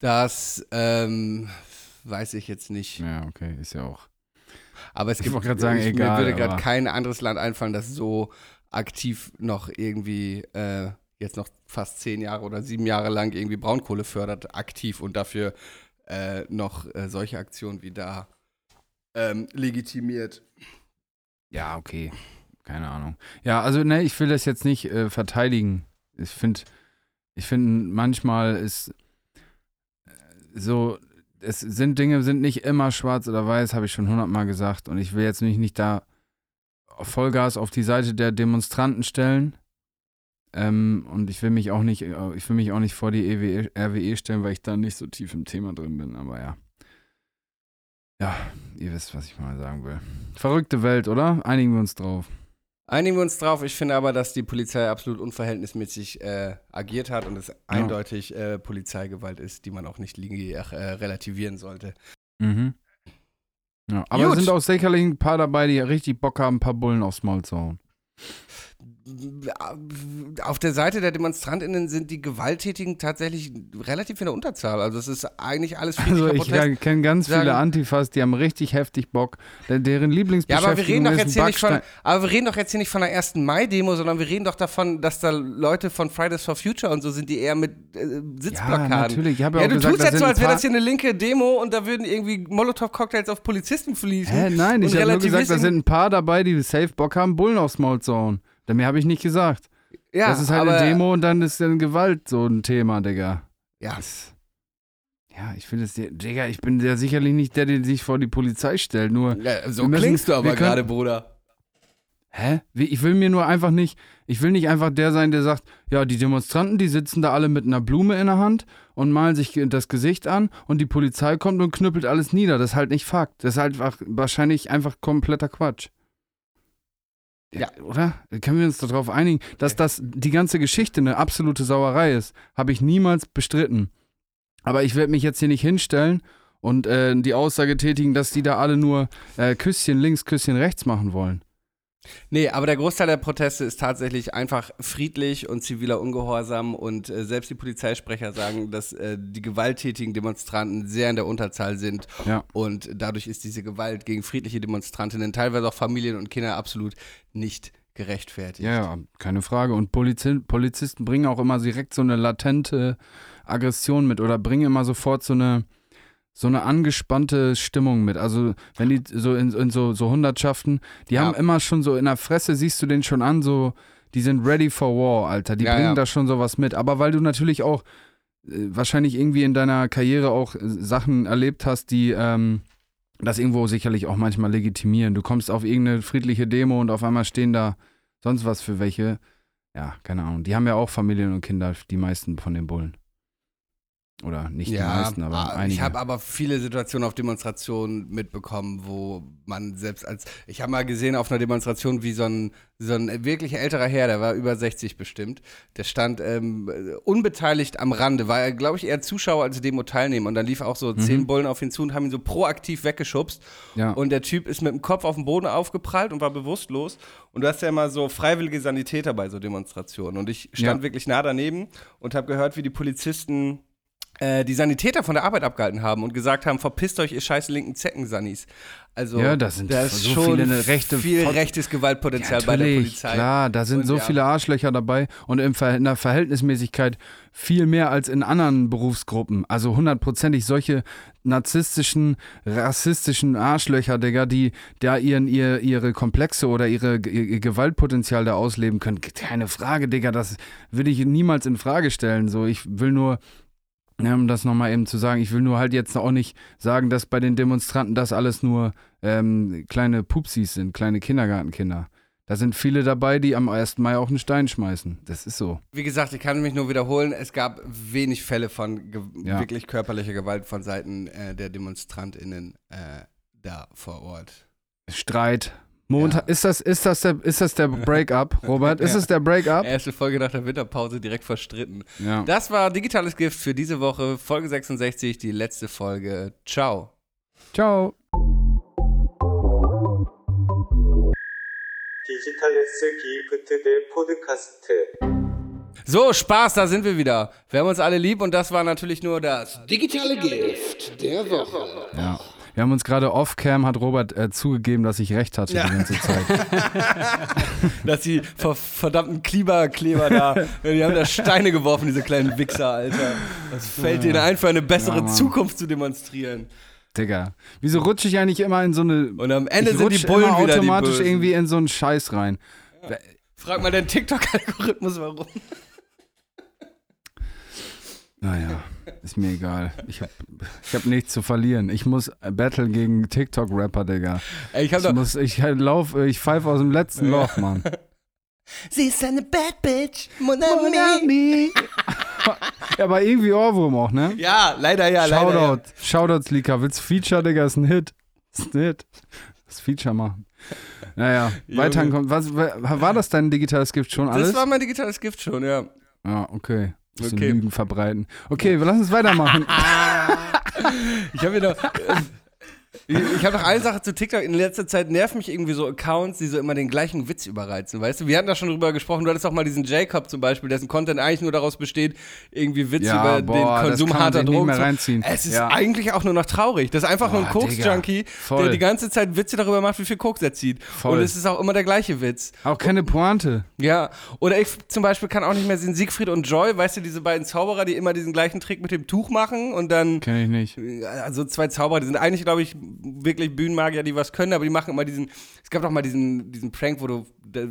Das ähm, weiß ich jetzt nicht. Ja, okay, ist ja auch. Aber es Ich gibt, gerade sagen, ich, egal, mir würde gerade kein anderes Land einfallen, das so aktiv noch irgendwie äh, jetzt noch fast zehn Jahre oder sieben Jahre lang irgendwie Braunkohle fördert, aktiv und dafür äh, noch äh, solche Aktionen wie da ähm, legitimiert. Ja, okay. Keine Ahnung. Ja, also ne, ich will das jetzt nicht äh, verteidigen. Ich finde, ich finde, manchmal ist äh, so, es sind Dinge, sind nicht immer schwarz oder weiß, habe ich schon hundertmal gesagt. Und ich will jetzt mich nicht da Vollgas auf die Seite der Demonstranten stellen. Ähm, und ich will mich auch nicht, ich will mich auch nicht vor die EWE, RWE stellen, weil ich da nicht so tief im Thema drin bin. Aber ja. Ja, ihr wisst, was ich mal sagen will. Verrückte Welt, oder? Einigen wir uns drauf. Einigen wir uns drauf. Ich finde aber, dass die Polizei absolut unverhältnismäßig äh, agiert hat und es eindeutig äh, Polizeigewalt ist, die man auch nicht li- äh, relativieren sollte. Mhm. Ja, aber es Gut. sind auch sicherlich ein paar dabei, die richtig Bock haben, ein paar Bullen aufs Maul zu hauen. Auf der Seite der DemonstrantInnen sind die Gewalttätigen tatsächlich relativ in der Unterzahl. Also es ist eigentlich alles Also friedlicher ich kenne ganz sagen- viele Antifas, die haben richtig heftig Bock. Der- Deren Ja, Lieblingsbeschäftigung aber wir reden doch ist jetzt hier nicht von, aber wir reden doch jetzt hier nicht von der 1. Mai-Demo, sondern wir reden doch davon, dass da Leute von Fridays for Future und so sind, die eher mit äh, Ja, Sitzblockaden. natürlich. Ich ja, Ja, auch du gesagt, tust jetzt so, als wäre das hier eine linke Demo und da würden irgendwie Molotow-Cocktails auf Polizisten fließen. Hä, nein, ich habe nur gesagt, da sind ein paar dabei, die safe Bock haben, Bullen aufs Maul zu hauen. Mehr habe ich nicht gesagt. ja, das ist halt aber, eine Demo und dann ist dann Gewalt so ein Thema, Digga. Ja, Das- Ja, ich finde es, Digga, ich bin ja sicherlich nicht der, der sich vor die Polizei stellt, nur ja, so müssen- klingst du aber können- gerade, Bruder. Hä? Ich will mir nur einfach nicht, ich will nicht einfach der sein, der sagt, ja, die Demonstranten, die sitzen da alle mit einer Blume in der Hand und malen sich das Gesicht an und die Polizei kommt und knüppelt alles nieder. Das ist halt nicht Fakt. Das ist halt wahrscheinlich einfach kompletter Quatsch. Ja, oder? Können wir uns darauf einigen, dass das die ganze Geschichte eine absolute Sauerei ist? Habe ich niemals bestritten. Aber ich werde mich jetzt hier nicht hinstellen und äh, die Aussage tätigen, dass die da alle nur äh, Küsschen links, Küsschen rechts machen wollen. Nee, aber der Großteil der Proteste ist tatsächlich einfach friedlich und ziviler Ungehorsam und äh, selbst die Polizeisprecher sagen, dass äh, die gewalttätigen Demonstranten sehr in der Unterzahl sind Ja. und dadurch ist diese Gewalt gegen friedliche Demonstrantinnen, teilweise auch Familien und Kinder, absolut nicht gerechtfertigt. Ja, ja, keine Frage. Und Polizi Polizisten bringen auch immer direkt so eine latente Aggression mit oder bringen immer sofort so eine, so eine angespannte Stimmung mit. Also, wenn die so in, in so, so Hundertschaften, die Ja. haben immer schon so in der Fresse, siehst du den schon an, so, die sind ready for war, Alter. Die Ja, bringen ja. da schon sowas mit. Aber weil du natürlich auch äh, wahrscheinlich irgendwie in deiner Karriere auch äh, Sachen erlebt hast, die ähm, das irgendwo sicherlich auch manchmal legitimieren. Du kommst auf irgendeine friedliche Demo und auf einmal stehen da sonst was für welche. Ja, keine Ahnung. Die haben ja auch Familien und Kinder, die meisten von den Bullen. Oder nicht die meisten, aber ah, einige. ich habe aber viele Situationen auf Demonstrationen mitbekommen, wo man selbst als ich habe mal gesehen auf einer Demonstration, wie so ein so ein wirklich älterer Herr, der war über 60 bestimmt, der stand ähm, unbeteiligt am Rande, war glaube ich eher Zuschauer als Demo-Teilnehmer und dann lief auch so zehn Bullen auf ihn zu und haben ihn so proaktiv weggeschubst ja. und der Typ ist mit dem Kopf auf den Boden aufgeprallt und war bewusstlos. Und du hast ja immer so freiwillige Sanitäter bei so Demonstrationen. Und ich stand Ja. wirklich nah daneben und habe gehört, wie die Polizisten äh, die Sanitäter von der Arbeit abgehalten haben und gesagt haben, verpisst euch, ihr scheiß linken Zeckensannis. Also Ja, das sind da ist so schon viele rechte viel rechtes Gewaltpotenzial bei der Polizei. Klar, da sind Und so ja. viele Arschlöcher dabei und in der Verhältnismäßigkeit viel mehr als in anderen Berufsgruppen. Also hundertprozentig solche narzisstischen, rassistischen Arschlöcher, Digga, die da ihren, ihr, ihre Komplexe oder ihre, ihr, Gewaltpotenzial da ausleben können. Keine Frage, Digga, das würde ich niemals in Frage stellen. So, ich will nur, ja, um das nochmal eben zu sagen, ich will nur halt jetzt auch nicht sagen, dass bei den Demonstranten das alles nur ähm, kleine Pupsis sind, kleine Kindergartenkinder. Da sind viele dabei, die am 1. Mai auch einen Stein schmeißen. Das ist so. Wie gesagt, ich kann mich nur wiederholen, es gab wenig Fälle von Ja. wirklich körperlicher Gewalt von Seiten äh, der DemonstrantInnen äh, da vor Ort. Streit. Montag, ja. ist, das, ist, das der, ist das der Break-up, Robert? Ist ja. es der Break-up? Erste Folge nach der Winterpause direkt verstritten. Ja. Das war Digitales Gift für diese Woche, Folge 66, die letzte Folge. Ciao. Ciao. Digitales Gift der Podcast. So, Spaß, da sind wir wieder. Wir haben uns alle lieb und das war natürlich nur das digitale Gift der Woche. Ja. Wir haben uns gerade off-cam, hat Robert äh, zugegeben, dass ich recht hatte Ja. die ganze Zeit. Dass die ver verdammten Klimakleber da, die haben da Steine geworfen, diese kleinen Wichser, Alter. Was fällt denen ein, für eine bessere Ja. Zukunft zu demonstrieren? Digga. Wieso rutsche ich eigentlich immer in so eine. Und am Ende sind die Bullen wieder die automatisch Bösen. irgendwie in so einen Scheiß rein. Frag mal deinen TikTok-Algorithmus, warum. Naja, ist mir egal. Ich hab, ich hab nichts zu verlieren. Ich muss Battle gegen TikTok-Rapper, Digga. Ey, ich hab Ich, muss, ich lauf, ich pfeife aus dem letzten Loch, Mann. Sie ist eine Bad Bitch, mon ami. ja, aber irgendwie Ohrwurm auch, ne? Ja, leider ja, leider. Ja. Shoutout, Shoutouts, Lika. Willst du Feature, Digga? Ist ein Hit. Ist ein Hit. Das Feature machen. Naja, weiterhin kommt. Was, war das dein digitales Gift schon alles? Das war mein digitales Gift schon, ja. ja, okay. Bisschen Okay. Lügen verbreiten. Okay, lass uns weitermachen. Ich habe noch. Ich, ich habe noch eine Sache zu TikTok. In letzter Zeit nerven mich irgendwie so Accounts, die so immer den gleichen Witz überreizen. Weißt du, wir hatten da schon drüber gesprochen. Du hattest auch mal diesen Jacob zum Beispiel, dessen Content eigentlich nur daraus besteht, irgendwie Witz Ja, über boah, den Konsum harter Drogen. mehr zu- reinziehen. Es ist Ja. eigentlich auch nur noch traurig. Das ist einfach nur ein Boah, Koks-Junkie, der die ganze Zeit Witze darüber macht, wie viel Koks er zieht. Voll. Und es ist auch immer der gleiche Witz. Auch keine Pointe. Ja, oder ich zum Beispiel kann auch nicht mehr sehen, Siegfried und Joy, weißt du, diese beiden Zauberer, die immer diesen gleichen Trick mit dem Tuch machen und dann Kenne ich nicht. also zwei Zauberer, die sind eigentlich, glaube ich, wirklich Bühnenmagier, die was können, aber die machen immer diesen, es gab doch mal diesen, diesen Prank, wo du da,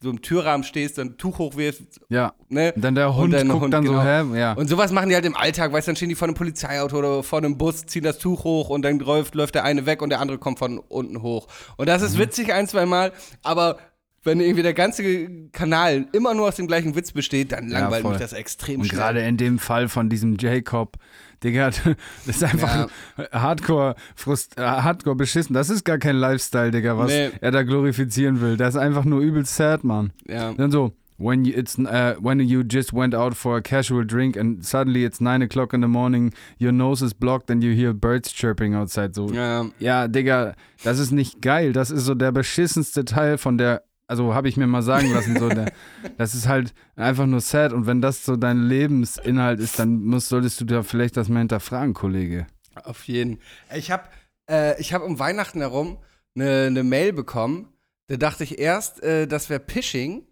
so im Türrahmen stehst, dann Tuch hochwirfst, Ja. ne? Und dann der Hund dein guckt Hund, dann genau. so, hä? Ja. Und sowas machen die halt im Alltag, weißt du, dann stehen die vor einem Polizeiauto oder vor einem Bus, ziehen das Tuch hoch und dann läuft, läuft der eine weg und der andere kommt von unten hoch. Und das Mhm. ist witzig ein, zwei Mal, aber wenn irgendwie der ganze Kanal immer nur aus dem gleichen Witz besteht, dann Ja, langweilt voll. mich das extrem Und gerade in dem Fall von diesem Jacob, Digga, das ist einfach hardcore, frust, äh, hardcore beschissen. Das ist gar kein Lifestyle, Digga, was Nee. er da glorifizieren will. Das ist einfach nur übelst sad, Mann. Ja. Dann so, when you, it's, uh, when you just went out for a casual drink and suddenly it's 9 o'clock in the morning, your nose is blocked and you hear birds chirping outside. So, Ja, ja, Digga, das ist nicht geil. Das ist so der beschissenste Teil von der, also habe ich mir mal sagen lassen, so der, das ist halt einfach nur sad. Und wenn das so dein Lebensinhalt ist, dann musst, solltest du da vielleicht das mal hinterfragen, Kollege. Auf jeden. Ich habe äh, ich hab um Weihnachten herum eine ne Mail bekommen. Da dachte ich erst, äh, das wäre Phishing.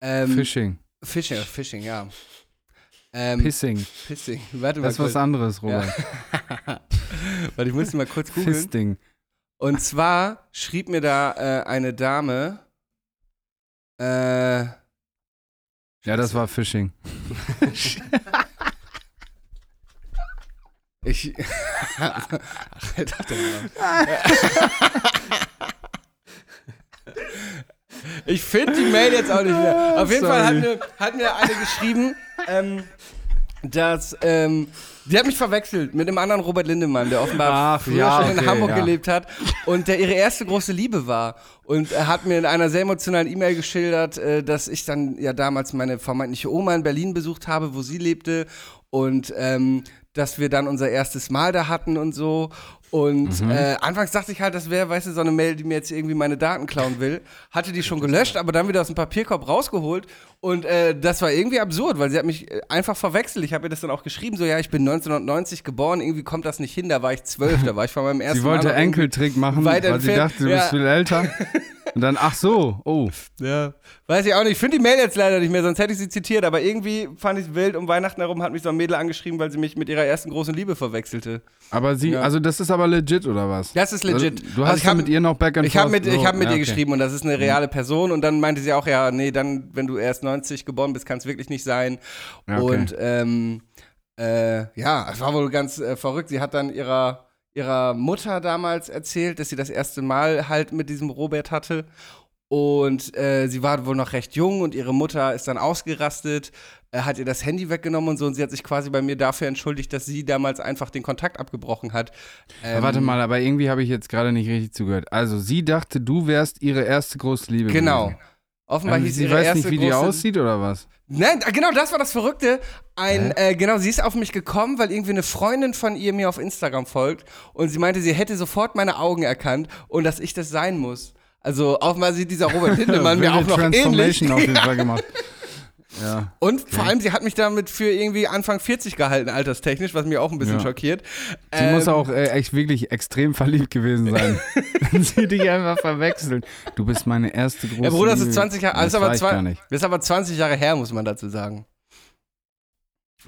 Ähm, Phishing, Phishing, Phishing, ja. Ähm, Pissing, Phishing. Warte mal das ist was kurz. anderes, Robert. Warte, ich muss mal kurz googeln. Fisting. Und zwar schrieb mir da äh, eine Dame. Äh, Ja, das war Phishing. ich. Ach, dachte Ich finde die Mail jetzt auch nicht mehr. Auf jeden Fall hat Sorry. mir, hat mir eine geschrieben, ähm, dass, ähm, die hat mich verwechselt mit einem anderen Robert Lindemann, der offenbar Ach, früher ja, schon in okay, Hamburg ja. gelebt hat und der ihre erste große Liebe war. Und er hat mir in einer sehr emotionalen E-Mail geschildert, äh, dass ich dann ja damals meine vermeintliche Oma in Berlin besucht habe, wo sie lebte und ähm, dass wir dann unser erstes Mal da hatten und so. Und Mhm. äh, anfangs dachte ich halt, das wäre, weißt du, so eine Mail, die mir jetzt irgendwie meine Daten klauen will. Hatte die schon gelöscht, aber dann wieder aus dem Papierkorb rausgeholt. Und äh, das war irgendwie absurd, weil sie hat mich äh, einfach verwechselt. Ich habe ihr das dann auch geschrieben, so ja, ich bin 1990 geboren, irgendwie kommt das nicht hin. Da war ich zwölf, da war ich von meinem ersten Sie wollte Mal Enkeltrick machen, weil sie entfernt. dachte, du Ja. bist viel älter. Und dann, ach so, oh. Ja. Weiß ich auch nicht. Ich finde die Mail jetzt leider nicht mehr, sonst hätte ich sie zitiert. Aber irgendwie fand ich es wild. Um Weihnachten herum hat mich so ein Mädel angeschrieben, weil sie mich mit ihrer ersten großen Liebe verwechselte. Aber sie, Ja. also das ist aber legit, oder was? Das ist legit. Also, du Also hast ich ja hab- mit ihr noch back and Ich habe mit, ich hab mit ja, ihr okay. geschrieben und das ist eine reale Person. Und dann meinte sie auch, ja, nee, dann, wenn du erst 90 geboren bist, kann es wirklich nicht sein. Ja, okay. Und ähm, äh, ja, es war wohl ganz äh, verrückt. Sie hat dann ihrer, ihrer Mutter damals erzählt, dass sie das erste Mal halt mit diesem Robert hatte. Und äh, sie war wohl noch recht jung und ihre Mutter ist dann ausgerastet, äh, hat ihr das Handy weggenommen und so. Und sie hat sich quasi bei mir dafür entschuldigt, dass sie damals einfach den Kontakt abgebrochen hat. Ähm, Warte mal, aber irgendwie habe ich jetzt gerade nicht richtig zugehört. Also sie dachte, du wärst ihre erste große Liebe. Genau. gewesen. Offenbar Ähm, hieß sie ihre weiß erste nicht, wie die aussieht oder was? Nein, da- genau, das war das Verrückte. Ein, äh, genau, sie ist auf mich gekommen, weil irgendwie eine Freundin von ihr mir auf Instagram folgt und sie meinte, sie hätte sofort meine Augen erkannt und dass ich das sein muss. Also offenbar sieht dieser Robert Lindemann mir auch noch ähnlich. Transformation auf jeden Fall gemacht. Ja. Und vor allem, sie hat mich damit für irgendwie Anfang 40 gehalten, alterstechnisch, was mich auch ein bisschen Ja. schockiert. Sie muss Ähm, auch äh, echt wirklich extrem verliebt gewesen sein. Wenn sie dich einfach verwechseln. Du bist meine erste große Ja, Bruder, das ist Liebe. 20 Jahre, Das das aber, zwei, das ist aber 20 Jahre her, muss man dazu sagen.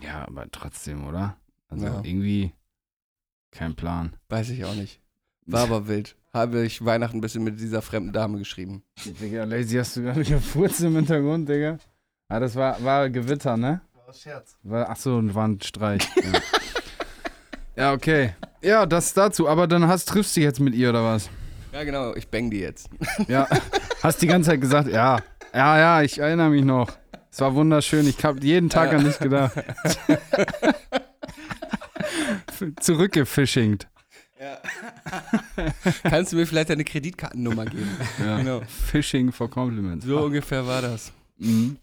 Ja, aber trotzdem, oder? Also Ja. irgendwie kein Plan. Weiß ich auch nicht. War aber wild. Habe ich Weihnachten ein bisschen mit dieser fremden Dame geschrieben. Digga, Lazy, hast du gerade wieder Furz im Hintergrund, Digga? Ah, das war, war Gewitter, ne? Scherz. War, ach so, und war ein Streich. Ja. ja, okay. Ja, das dazu. Aber dann hast, triffst du dich jetzt mit ihr oder was? Ja, genau, ich bang die jetzt. Ja. Hast die ganze Zeit gesagt, ja, ja, ja, ich erinnere mich noch. Es war wunderschön. Ich habe jeden Tag Ja. an dich gedacht. Zurückgefishingt. Kannst du mir vielleicht deine Kreditkartennummer geben? Ja. Genau. Phishing for Compliments. So ungefähr war das. Mhm.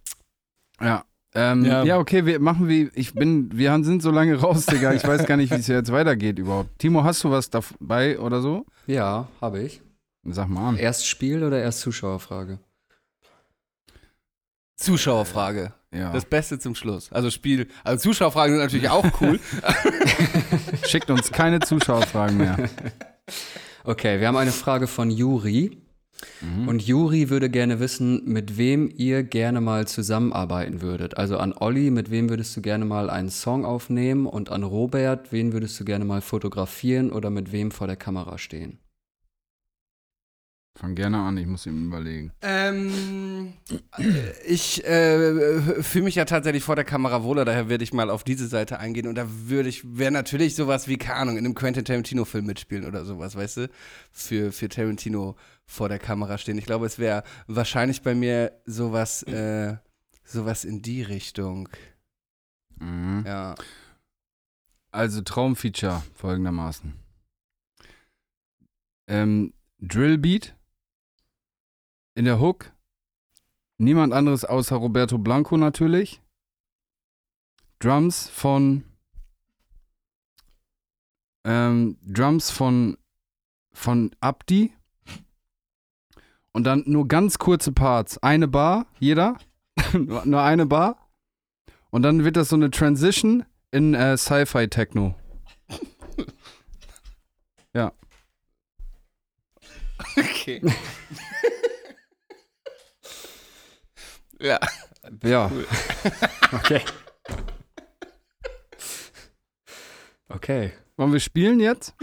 Ja. Ähm, ja. Ja. okay, wir machen wie, ich bin, wir haben- sind so lange raus, Digga. Ich weiß gar nicht, wie es jetzt weitergeht überhaupt. Timo, hast du was dabei oder so? Ja, habe ich. Sag mal an. Erst Spiel oder erst Zuschauerfrage? Zuschauerfrage. Ja. Das Beste zum Schluss. Also Spiel, also Zuschauerfragen sind natürlich auch cool. Schickt uns keine Zuschauerfragen mehr. Okay, wir haben eine Frage von Juri. Mhm. Und Juri würde gerne wissen, mit wem ihr gerne mal zusammenarbeiten würdet. Also an Olli, mit wem würdest du gerne mal einen Song aufnehmen? Und an Robert, wen würdest du gerne mal fotografieren oder mit wem vor der Kamera stehen? Fang gerne an, ich muss ihm überlegen. Ähm, äh, ich äh, fühle mich ja tatsächlich vor der Kamera wohler, daher werde ich mal auf diese Seite eingehen und da würde ich, wäre natürlich sowas wie, keine Ahnung, in einem Quentin Tarantino-Film mitspielen oder sowas, weißt du? Für, für Tarantino vor der Kamera stehen. Ich glaube, es wäre wahrscheinlich bei mir sowas, äh, sowas in die Richtung. Mhm. Ja. Also Traumfeature folgendermaßen. Ähm, Drillbeat in der Hook. Niemand anderes außer Roberto Blanco natürlich. Drums von ähm, Drums von von Abdi. Und dann nur ganz kurze Parts. Eine Bar, jeder. nur eine Bar. Und dann wird das so eine Transition in äh, Sci-Fi Techno. Okay. Ja. Ja. Okay. Okay. Wollen wir spielen jetzt?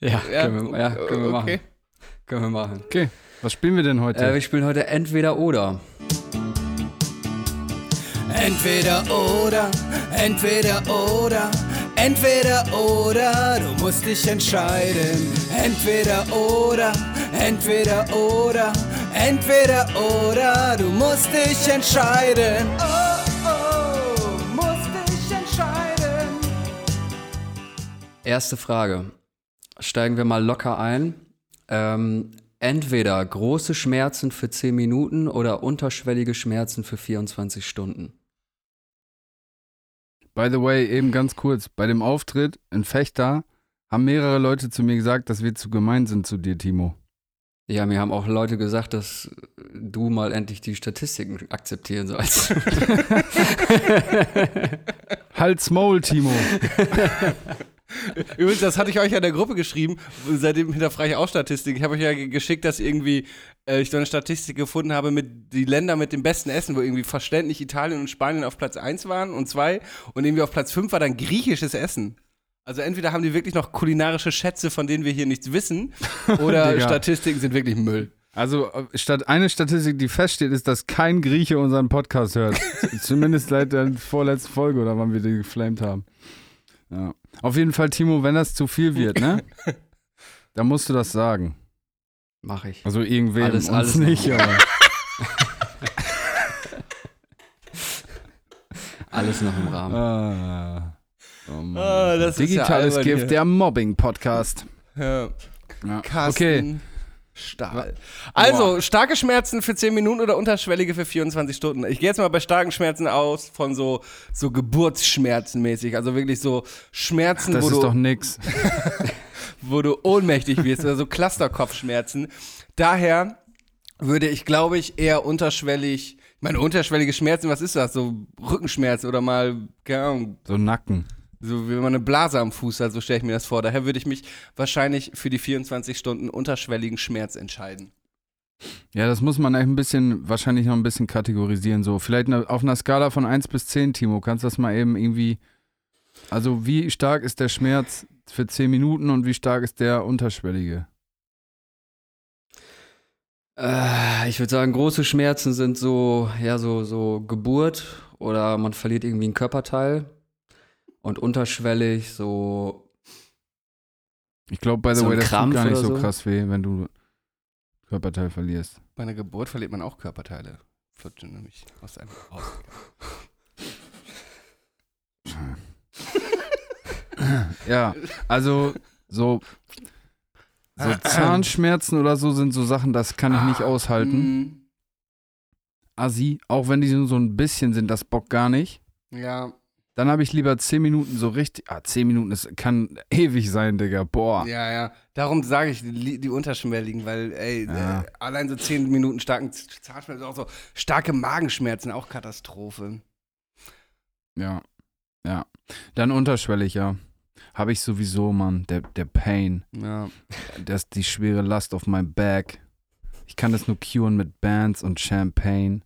Ja, Ja, können wir, ja, können wir machen. okay. Können wir machen. Okay. Was spielen wir denn heute? Äh, wir spielen heute entweder oder. Entweder oder, entweder oder, entweder oder, du musst dich entscheiden. Entweder oder, entweder oder, entweder oder, du musst dich entscheiden. Oh, oh, musst dich entscheiden. Erste Frage. Steigen wir mal locker ein. Ähm, entweder große Schmerzen für 10 Minuten oder unterschwellige Schmerzen für 24 Stunden. By the way, eben ganz kurz. Bei dem Auftritt in Fechter haben mehrere Leute zu mir gesagt, dass wir zu gemein sind zu dir, Timo. Ja, mir haben auch Leute gesagt, dass du mal endlich die Statistiken akzeptieren sollst. Halt's Maul, Timo. Übrigens, das hatte ich euch ja in der Gruppe geschrieben. Seitdem hinterfrage ich auch Statistik. Ich habe euch ja ge- geschickt, dass irgendwie äh, ich so eine Statistik gefunden habe mit die Länder mit dem besten Essen, wo irgendwie verständlich Italien und Spanien auf Platz 1 waren und 2 und irgendwie auf Platz 5 war dann griechisches Essen. Also entweder haben die wirklich noch kulinarische Schätze, von denen wir hier nichts wissen, oder. Statistiken sind wirklich Müll. Also, statt eine Statistik, die feststeht, ist, dass kein Grieche unseren Podcast hört. Zumindest seit der vorletzten Folge oder wann wir die geflamed haben. Ja. Auf jeden Fall, Timo, wenn das zu viel wird, ne? dann musst du das sagen. Mach ich. Also irgendwem, Alles- alles nicht, aber. Alles noch im Rahmen. Ah. Oh. Ah, ja Digitales albern Gift, hier. der Mobbing-Podcast. Ja. Ja. Okay. Stahl. Also, starke Schmerzen für 10 Minuten oder unterschwellige für 24 Stunden. Ich gehe jetzt mal bei starken Schmerzen aus von so, so Geburtsschmerzen mäßig. Also wirklich so Schmerzen, Das wo, ist du, doch nix. wo du ohnmächtig wirst oder so Clusterkopfschmerzen. Daher würde ich, glaube ich, eher unterschwellig, ich meine, unterschwellige Schmerzen, was ist das? So Rückenschmerz oder mal, keine Ahnung, So Nacken. So wie man eine Blase am Fuß hat, so stelle ich mir das vor. Daher würde ich mich wahrscheinlich für die 24 Stunden unterschwelligen Schmerz entscheiden. Ja, das muss man echt ein bisschen, wahrscheinlich noch ein bisschen kategorisieren. So, vielleicht auf einer Skala von 1 bis 10, Timo, kannst du das mal eben irgendwie. Also, wie stark ist der Schmerz für 10 Minuten und wie stark ist der unterschwellige? Äh, ich würde sagen, große Schmerzen sind so, ja, so, so Geburt oder man verliert irgendwie ein Körperteil. Und unterschwellig so, Ich glaube, by the So way, das tut Krampf gar nicht so krass weh, wenn du Körperteil verlierst. Bei einer Geburt verliert man auch Körperteile. Flutschen nämlich aus einem Haus. Ja, also so, so Zahnschmerzen oder so sind so Sachen, das kann ich nicht aushalten. Mm, Assi, auch wenn die so ein bisschen sind, das Bock gar nicht. ja, Dann habe ich lieber 10 Minuten so richtig. Ah, 10 Minuten, das kann ewig sein, Digga. Boah. ja, ja. Darum sage ich die, die unterschwelligen, weil, ey, Ja. äh, allein so 10 Minuten starken Zahnschmerzen, auch so starke Magenschmerzen, auch Katastrophe. Ja. Ja. Dann unterschwellig, ja. Habe ich sowieso, Mann. Der, der Pain. Ja. Das die schwere Last auf meinem Back. Ich kann das nur curen mit Bands und Champagne.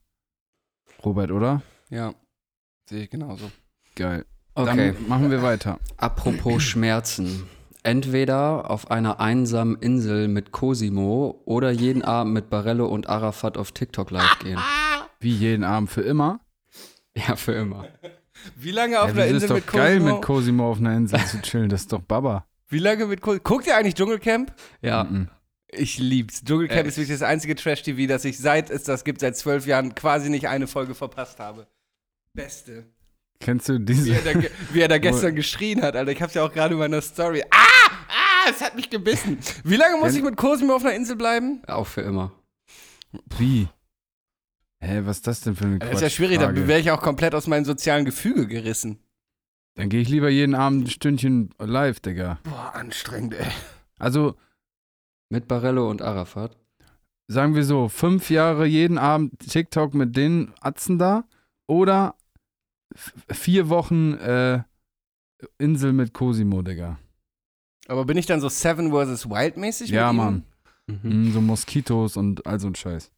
Robert, oder? Ja. Sehe ich genauso. Geil. okay. Dann machen wir weiter. Apropos Schmerzen. Entweder auf einer einsamen Insel mit Cosimo oder jeden Abend mit Barello und Arafat auf TikTok live gehen. Wie jeden Abend für immer. Ja, für immer. Wie lange auf Ja, der das Insel ist doch mit geil, Cosimo? mit Cosimo auf einer Insel zu chillen. Das ist doch Baba. Wie lange mit Cosimo? Guckt ihr eigentlich Dschungelcamp? Ja. Mhm. Ich lieb's. Dschungelcamp Äh, ist wirklich das einzige Trash-TV, das ich seit es das gibt, seit zwölf Jahren quasi nicht eine Folge verpasst habe. Beste. Kennst du Wie diese? er da, wie er da gestern geschrien hat, Alter. Ich hab's ja auch gerade in meiner Story. Ah! Ah! Es hat mich gebissen. Wie lange muss ich mit Cosimo auf einer Insel bleiben? Auch für immer. Wie? Hä, was ist das denn für eine Das ist ja schwierig, da wäre ich auch komplett aus meinem sozialen Gefüge gerissen. Dann gehe ich lieber jeden Abend ein Stündchen live, Digga. Boah, anstrengend, ey. Also, Mit Barello und Arafat. sagen wir so, fünf Jahre jeden Abend TikTok mit den Atzen da oder vier Wochen äh, Insel mit Cosimo, Digga. Aber bin ich dann so Seven vs. Wild mäßig? Ja, mit ihm? Mann. Mhm. Mm, so Moskitos und all so ein Scheiß.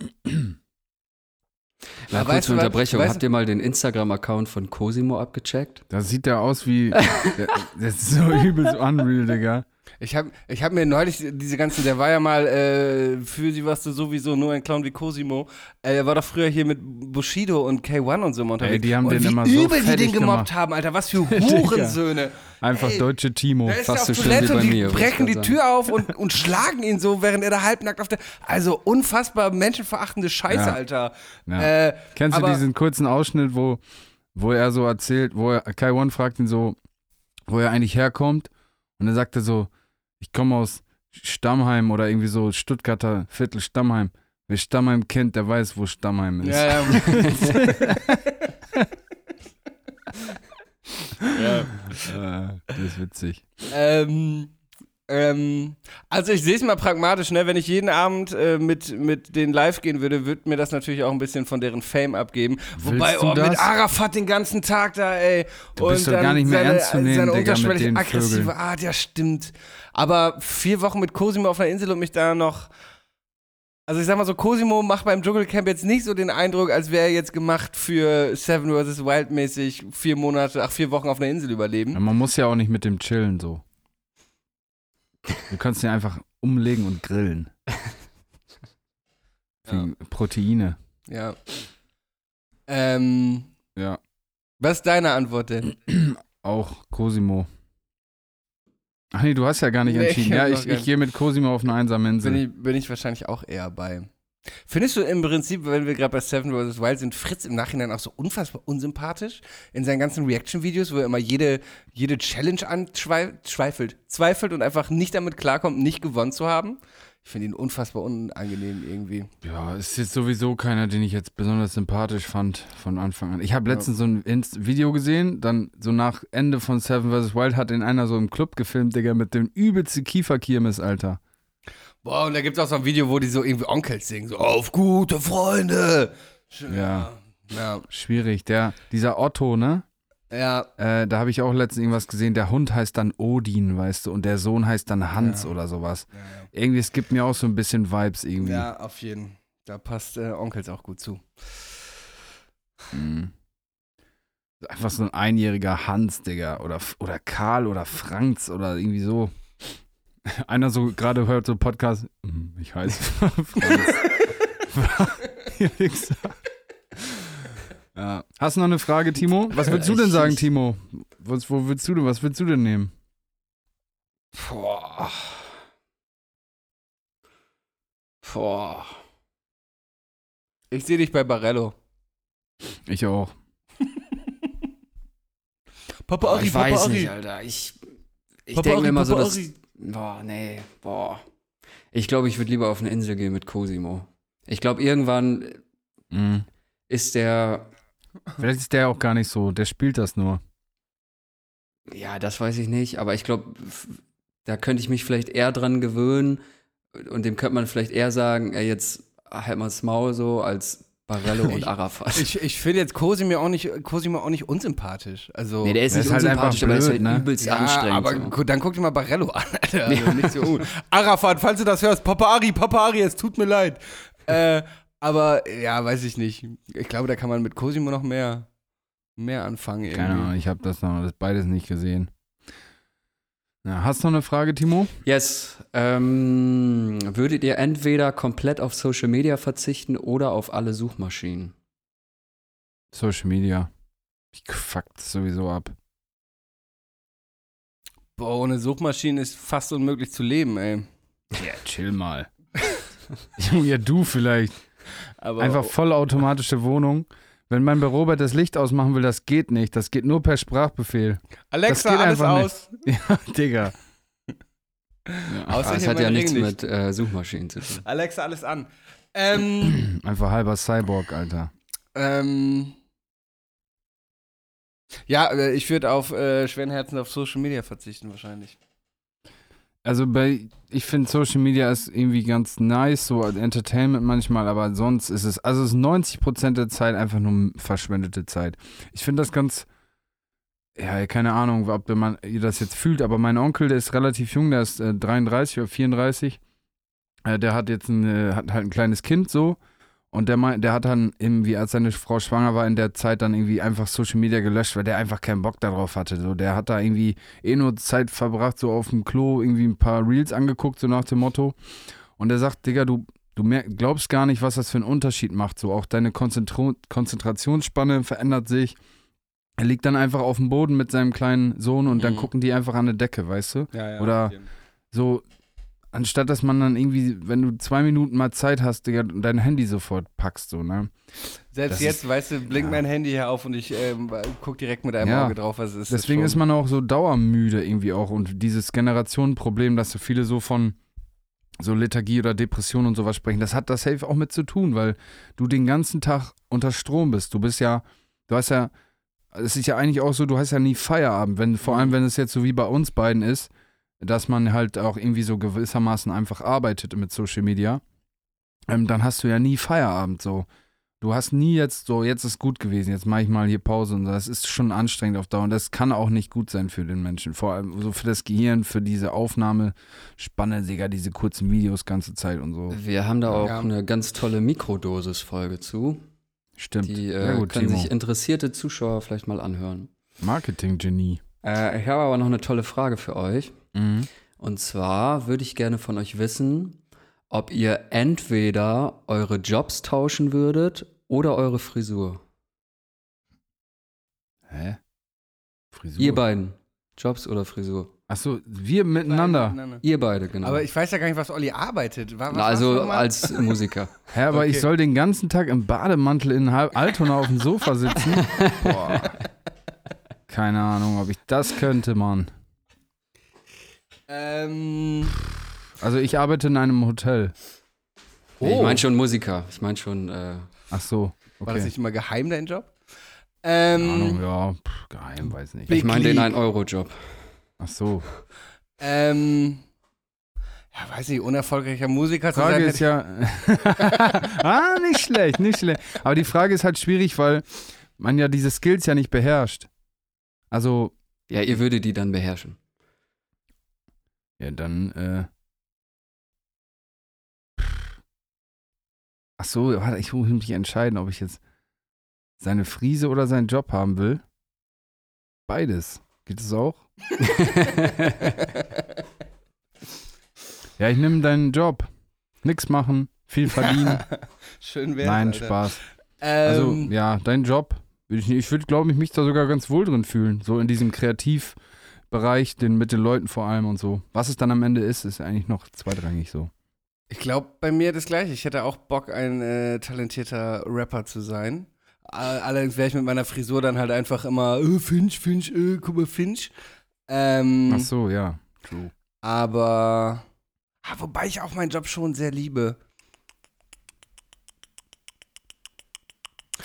Ja, Aber weißt kurze Unterbrechung. weißt Habt ihr mal den Instagram-Account von Cosimo abgecheckt? Da sieht der aus wie. der, der ist so übelst unreal, Digga. Ich habe ich hab mir neulich diese ganzen, der war ja mal äh, für sie warst du sowieso nur ein Clown wie Cosimo. Äh, er war doch früher hier mit Bushido und K1 und so immer unterwegs. Ey, die haben und den wie immer so übel die den gemobbt gemacht. haben, Alter. Was für Hurensöhne. Einfach Ey, deutsche Timo. Da ist Fast so schlimm wie Toilette und bei die mir, brechen die Tür auf und, und schlagen ihn so, während er da halbnackt auf der. Also unfassbar menschenverachtende Scheiße, Ja. Alter. Ja. Äh, Kennst du diesen kurzen Ausschnitt, wo, wo er so erzählt, wo er, Kai One fragt ihn so, wo er eigentlich herkommt? Und er sagte so, ich komme aus Stammheim oder irgendwie so Stuttgarter Viertel Stammheim. Wer Stammheim kennt, der weiß, wo Stammheim ist. ja, ja. Äh, das ist witzig. Ähm, ähm, also ich sehe es mal pragmatisch, ne? Wenn ich jeden Abend äh, mit, mit denen live gehen würde, würde mir das natürlich auch ein bisschen von deren Fame abgeben. Wobei, Willst du oh, das? mit Arafat den ganzen Tag da, ey. Du bist doch gar nicht mehr seine, ernst zu nehmen, seine Digga, den aggressive Vögeln. Art, ja stimmt. Aber vier Wochen mit Cosimo auf einer Insel und mich da noch also ich sag mal so, Cosimo macht beim Dschungelcamp jetzt nicht so den Eindruck, als wäre er jetzt gemacht für Seven vs. Wild mäßig vier Monate, ach vier Wochen auf einer Insel überleben. Ja, man muss ja auch nicht mit dem chillen so. Du kannst ihn einfach umlegen und grillen. Für Proteine. Ja. Ähm, Ja. was ist deine Antwort denn? Auch Cosimo. Ach nee, du hast ja gar nicht Nee, entschieden. ich Ja, ich, ich gehe mit Cosimo auf eine einsame Insel. Bin ich, bin ich wahrscheinlich auch eher bei. Findest du im Prinzip, wenn wir gerade bei Seven vs. Wild sind, Fritz im Nachhinein auch so unfassbar unsympathisch in seinen ganzen Reaction-Videos, wo er immer jede, jede Challenge anzweifelt, zweifelt und einfach nicht damit klarkommt, nicht gewonnen zu haben? Ich finde ihn unfassbar unangenehm irgendwie. Ja, ist jetzt sowieso keiner, den ich jetzt besonders sympathisch fand von Anfang an. Ich habe letztens so ein Inst Video gesehen, dann so nach Ende von Seven vs. Wild hat ihn einer so im Club gefilmt, Digga, mit dem übelste Kieferkirmes, Alter. Boah, und da gibt es auch so ein Video, wo die so irgendwie Onkels singen, so auf gute Freunde. Ja. Ja, Schwierig. Der, dieser Otto, ne? ja, Äh, da habe ich auch letztens irgendwas gesehen. Der Hund heißt dann Odin, weißt du, und der Sohn heißt dann Hans oder sowas. Irgendwie, es gibt mir auch so ein bisschen Vibes irgendwie. ja, auf jeden. Da passt äh, Onkels auch gut zu. Mhm. Einfach so ein einjähriger Hans, Digga. Oder, oder Karl oder Franz oder irgendwie so. Einer so gerade hört so Podcast. "Hm, Ich heiße Franz. Ja. Hast du noch eine Frage, Timo? Was würdest du denn sagen, Timo? Was, wo willst du denn, was willst du denn nehmen? Boah. Boah. Ich sehe dich bei Barello. Ich auch. Papa Ari, ich Papa weiß Ari. nicht, Alter. Ich, ich denke mir immer so, Papa dass. Ari. Boah, nee. Boah. Ich glaube, ich würde lieber auf eine Insel gehen mit Cosimo. Ich glaube, irgendwann Mhm. ist der. Vielleicht ist der auch gar nicht so. Der spielt das nur. Ja, das weiß ich nicht, aber ich glaube, da könnte ich mich vielleicht eher dran gewöhnen und dem könnte man vielleicht eher sagen, ey, jetzt halt mal das Maul so als Barello und Ich- Arafat. Ich, ich finde jetzt Cosimo auch nicht, Cosimo auch nicht unsympathisch. Also, nee, der ist nicht ist halt einfach unsympathisch, aber er ist blöd, halt ne? übelst ja, anstrengend. aber so. dann guck dir mal Barello an, Alter. Also nicht so gut. Arafat, falls du das hörst, Papa Ari, Papa Ari, es tut mir leid. Äh, aber ja, weiß ich nicht. Ich glaube, da kann man mit Cosimo noch mehr, mehr anfangen. Irgendwie. Keine Ahnung, ich habe das noch das beides nicht gesehen. Ja, hast du noch eine Frage, Timo? Yes. Ähm, würdet ihr entweder komplett auf Social Media verzichten oder auf alle Suchmaschinen? Social Media. Ich fuck das sowieso ab. Boah, ohne Suchmaschinen ist fast unmöglich zu leben, ey. Ja, chill mal. Ja, du vielleicht. Aber Einfach vollautomatische Wohnung. Wenn mein bei Robert das Licht ausmachen will, das geht nicht. Das geht nur per Sprachbefehl. Alexa, das alles einfach nicht. aus. Ja, Digga. Ja. Außer hier hat ja nichts Ringlicht. mit äh, Suchmaschinen zu tun. Alexa, alles an. Ähm, Einfach halber Cyborg, Alter. ähm. Ja, äh, ich würde auf äh, schweren Herzen auf Social Media verzichten, wahrscheinlich. Also bei, ich finde Social Media ist irgendwie ganz nice, so Entertainment manchmal, aber sonst ist es, also es ist 90% der Zeit einfach nur verschwendete Zeit. Ich finde das ganz, ja, keine Ahnung, ob man das jetzt fühlt, aber mein Onkel, der ist relativ jung, der ist äh, 33 oder 34, äh, der hat jetzt ein, äh, hat halt ein kleines Kind so und der, mein, der hat dann irgendwie, als seine Frau schwanger war, in der Zeit dann irgendwie einfach Social Media gelöscht, weil der einfach keinen Bock darauf hatte. So, der hat da irgendwie eh nur Zeit verbracht, so auf dem Klo, irgendwie ein paar Reels angeguckt, so nach dem Motto. Und er sagt, Digga, du, du mer glaubst gar nicht, was das für einen Unterschied macht. So, auch deine Konzentro Konzentrationsspanne verändert sich. Er liegt dann einfach auf dem Boden mit seinem kleinen Sohn und dann Mhm. gucken die einfach an der Decke, weißt du? Ja, ja. Oder- So, anstatt dass man dann irgendwie, wenn du zwei Minuten mal Zeit hast, Digga, dein Handy sofort packst, so, ne? Selbst das jetzt, weißt du, blinkt ja. mein Handy hier auf und ich ähm, guck direkt mit einem Ja. Auge drauf, was es ist. Deswegen ist man auch so dauermüde irgendwie auch und dieses Generationenproblem, dass so viele so von so Lethargie oder Depression und sowas sprechen, das hat das safe auch mit zu tun, weil du den ganzen Tag unter Strom bist. Du bist ja, du hast ja, es ist ja eigentlich auch so, du hast ja nie Feierabend, wenn, vor allem wenn es jetzt so wie bei uns beiden ist, dass man halt auch irgendwie so gewissermaßen einfach arbeitet mit Social Media, ähm, dann hast du ja nie Feierabend so. Du hast nie jetzt so, jetzt ist gut gewesen, jetzt mache ich mal hier Pause und so. das ist schon anstrengend auf Dauer und das kann auch nicht gut sein für den Menschen. Vor allem so für das Gehirn, für diese Aufnahmespanne, Digga, diese kurzen Videos ganze Zeit und so. Wir haben da auch Ja. eine ganz tolle Mikrodosis-Folge zu. Stimmt. Die äh, gut, können Timo. sich interessierte Zuschauer vielleicht mal anhören. Marketing-Genie. Äh, ich habe aber noch eine tolle Frage für euch. Mhm. Und zwar würde ich gerne von euch wissen, ob ihr entweder eure Jobs tauschen würdet oder eure Frisur. Hä? Frisur? Ihr beiden. Jobs oder Frisur. Achso, wir miteinander. Ihr beide, genau. Aber ich weiß ja gar nicht, was Olli arbeitet. Wa- Was Na, also als Musiker. Hä, aber Okay. ich soll den ganzen Tag im Bademantel in Halb Altona auf dem Sofa sitzen? Boah. Keine Ahnung, ob ich das könnte, Mann. Ähm, Also ich arbeite in einem Hotel. Nee, Oh. Ich meine schon Musiker. Ich meine schon, äh, Ach so. war das Okay. nicht immer geheim, dein Job? Keine Ähm, Ahnung, ja, pff, geheim, weiß nicht. Big ich meine den League. 1-Euro-Job. Ach so. ähm, Ja, weiß nicht, unerfolgreicher Musiker zu Frage sein. ist ja. ah, nicht schlecht, nicht schlecht. Aber die Frage ist halt schwierig, weil man ja diese Skills ja nicht beherrscht. Also, Ja, ihr würdet die dann beherrschen. ja, dann, äh. Ach so, warte, ich muss mich entscheiden, ob ich jetzt seine Frise oder seinen Job haben will. Beides. Geht es auch? Ja, ich nehme deinen Job. Nix machen, viel verdienen. Schön wär's, Nein, Alter. Spaß. Also, Ähm, ja, dein Job. Ich, ich würde, glaube ich, mich da sogar ganz wohl drin fühlen. So in diesem Kreativbereich, den, mit den Leuten vor allem und so. Was es dann am Ende ist, ist eigentlich noch zweitrangig so. Ich glaube, bei mir das gleiche. Ich hätte auch Bock, ein äh, talentierter Rapper zu sein. All- Allerdings wäre ich mit meiner Frisur dann halt einfach immer, äh, Finch, Finch, äh, guck mal, Finch. Ähm, Ach so, ja. True. Aber, ah, wobei ich auch meinen Job schon sehr liebe.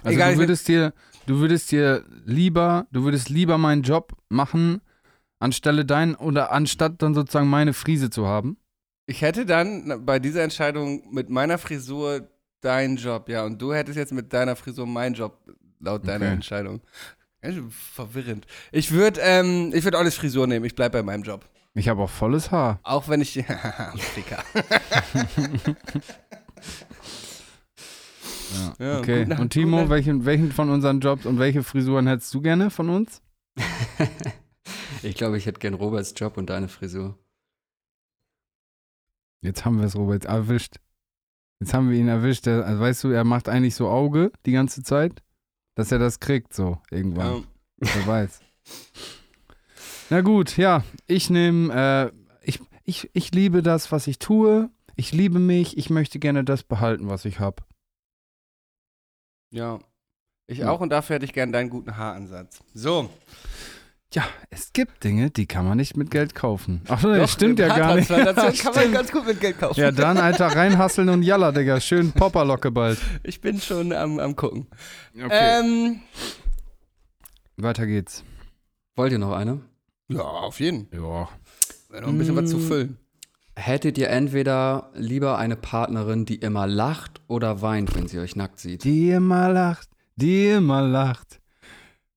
Also Egal, du würdest dir, du würdest dir lieber, du würdest lieber meinen Job machen, anstelle dein oder anstatt dann sozusagen meine Frise zu haben. Ich hätte dann bei dieser Entscheidung mit meiner Frisur deinen Job, ja, und du hättest jetzt mit deiner Frisur meinen Job, laut deiner Okay. Entscheidung. Verwirrend. Ich würde, ähm, ich würde Ollis Frisur nehmen. Ich bleib bei meinem Job. Ich habe auch volles Haar. Auch wenn ich, Ficker. Ja. Ja, okay. Nacht, und Timo, welchen, welchen von unseren Jobs und welche Frisuren hättest du gerne von uns? Ich glaube, ich hätte gern Roberts Job und deine Frisur. Jetzt haben wir es, Robert, erwischt. Jetzt haben wir ihn erwischt. Der, also weißt du, er macht eigentlich so Auge die ganze Zeit, dass er das kriegt, so irgendwann. Ja. Wer weiß. Na gut, ja, ich nehme, äh, ich, ich, ich liebe das, was ich tue. Ich liebe mich. Ich möchte gerne das behalten, was ich habe. Ja. Ich Ja. auch und dafür hätte ich gern deinen guten Haaransatz. So. Ja, es gibt Dinge, die kann man nicht mit Geld kaufen. Ach, nee, stimmt ja gar nicht. Kann man Stimmt. ganz gut mit Geld kaufen. Ja, dann, Alter, reinhasseln und jalla, Digga. Schön Popperlocke bald. Ich bin schon am, am gucken. Okay. Ähm, Weiter geht's. Wollt ihr noch eine? ja, auf jeden. Ja. Wäre noch ein bisschen was zu Mm. füllen. Hättet ihr entweder lieber eine Partnerin, die immer lacht oder weint, wenn sie euch nackt sieht? Die immer lacht, die immer lacht.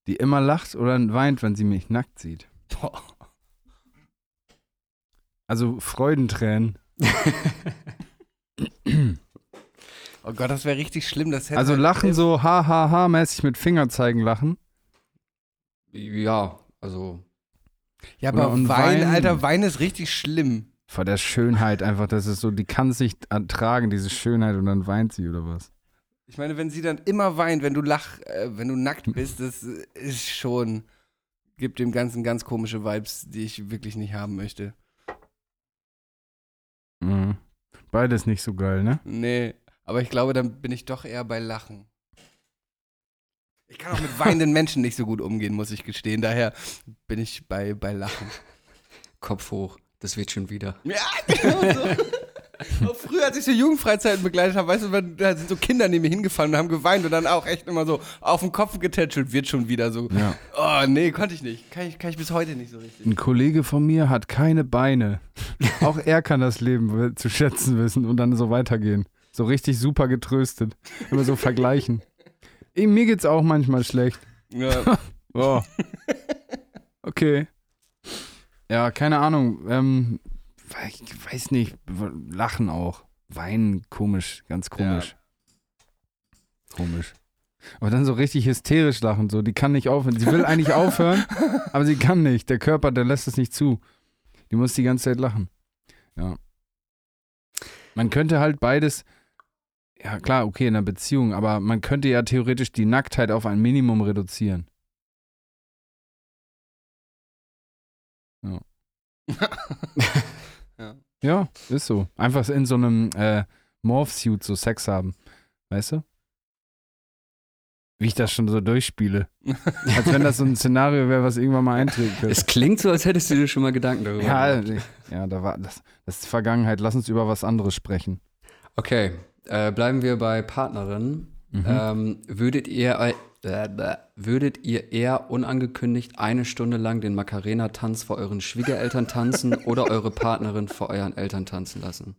Die immer lacht oder weint, wenn sie mich nackt sieht. Boah. Also Freudentränen. Oh Gott, das wäre richtig schlimm. Das hätte Also lachen so ha ha ha mäßig mit Fingerzeigen lachen. Ja, also Ja, aber und Wein, Wein. Alter, Wein ist richtig schlimm. Vor der Schönheit einfach, das ist so, die kann es nicht ertragen, diese Schönheit und dann weint sie oder was. Ich meine, wenn sie dann immer weint, wenn du lach, äh, wenn du nackt bist, das ist schon, gibt dem Ganzen ganz komische Vibes, die ich wirklich nicht haben möchte. Mhm. Beides nicht so geil, ne? Nee, aber ich glaube, dann bin ich doch eher bei Lachen. Ich kann auch mit weinenden Menschen nicht so gut umgehen, muss ich gestehen. Daher bin ich bei, bei Lachen. Kopf hoch. Das wird schon wieder. Ja, genau so. Früher, als ich so Jugendfreizeiten begleitet habe, weißt du, da sind so Kinder neben mir hingefallen und haben geweint und dann auch echt immer so auf den Kopf getätschelt, wird schon wieder so. Ja. Oh, nee, konnte ich nicht. Kann ich, kann ich bis heute nicht so richtig. Ein Kollege von mir hat keine Beine. Auch er kann das Leben zu schätzen wissen und dann so weitergehen. So richtig super getröstet. Immer so vergleichen. Mir geht's auch manchmal schlecht. Ja. Oh. Okay. Ja, keine Ahnung. Ähm, ich weiß nicht. Lachen auch. Weinen, komisch, ganz komisch. Komisch. Aber dann so richtig hysterisch lachen, so, die kann nicht aufhören. Sie will eigentlich aufhören, aber sie kann nicht. Der Körper, der lässt es nicht zu. Die muss die ganze Zeit lachen. Ja. Man könnte halt beides, ja klar, okay, in einer Beziehung, aber man könnte ja theoretisch die Nacktheit auf ein Minimum reduzieren. Ja, ist so. Einfach in so einem äh, Morph-Suit so Sex haben. Weißt du? Wie ich das schon so durchspiele. Als wenn das so ein Szenario wäre, was irgendwann mal eintreten könnte. Es klingt so, als hättest du dir schon mal Gedanken darüber Ja, gemacht. ja, da war das, das ist Vergangenheit. Lass uns über was anderes sprechen. Okay, äh, bleiben wir bei Partnerin. Mhm. Ähm, würdet ihr. Würdet ihr eher unangekündigt eine Stunde lang den Macarena-Tanz vor euren Schwiegereltern tanzen oder eure Partnerin vor euren Eltern tanzen lassen?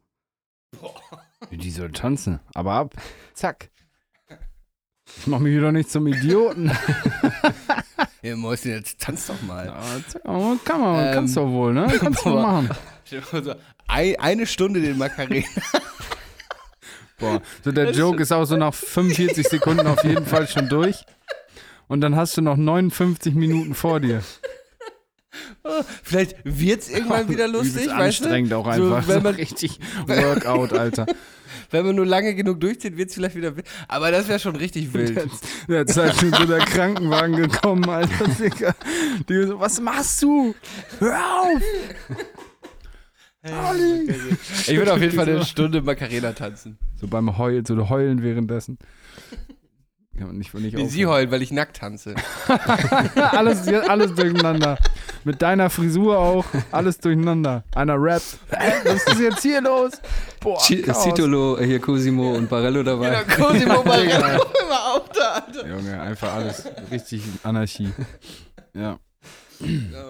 Die soll tanzen. Aber ab. Zack. Ich mach mich wieder nicht zum Idioten. Ja, Mäuschen, jetzt tanz doch mal. Zack, aber kann man, Ähm, kannst du wohl, ne? Kannst du machen. Eine Stunde den Macarena. Boah. So der Joke ist auch so nach 45 Sekunden auf jeden Fall schon durch. Und dann hast du noch 59 Minuten vor dir. Vielleicht wird's irgendwann wieder lustig, weißt du? anstrengend auch So, einfach. wenn So, man- richtig Workout, Alter. Wenn man nur lange genug durchzieht, wird's vielleicht wieder wild. Aber das wäre schon richtig wild. Jetzt, jetzt ist schon so der Krankenwagen gekommen, Alter. Digga. Die so, was machst du? Hör auf! Olli! Ich würde auf jeden Fall eine Stunde Macarena tanzen. So beim Heulen, so heulen währenddessen. Kann man nicht, nicht Wie sie heulen, weil ich nackt tanze. alles, alles durcheinander. Mit deiner Frisur auch. Alles durcheinander. Einer rappt. Was ist jetzt hier los? Boah, Chaos. Citolo, hier Cosimo und Barello dabei. Cosimo Barello immer auch da, Alter. Junge, einfach alles richtig Anarchie. Ja.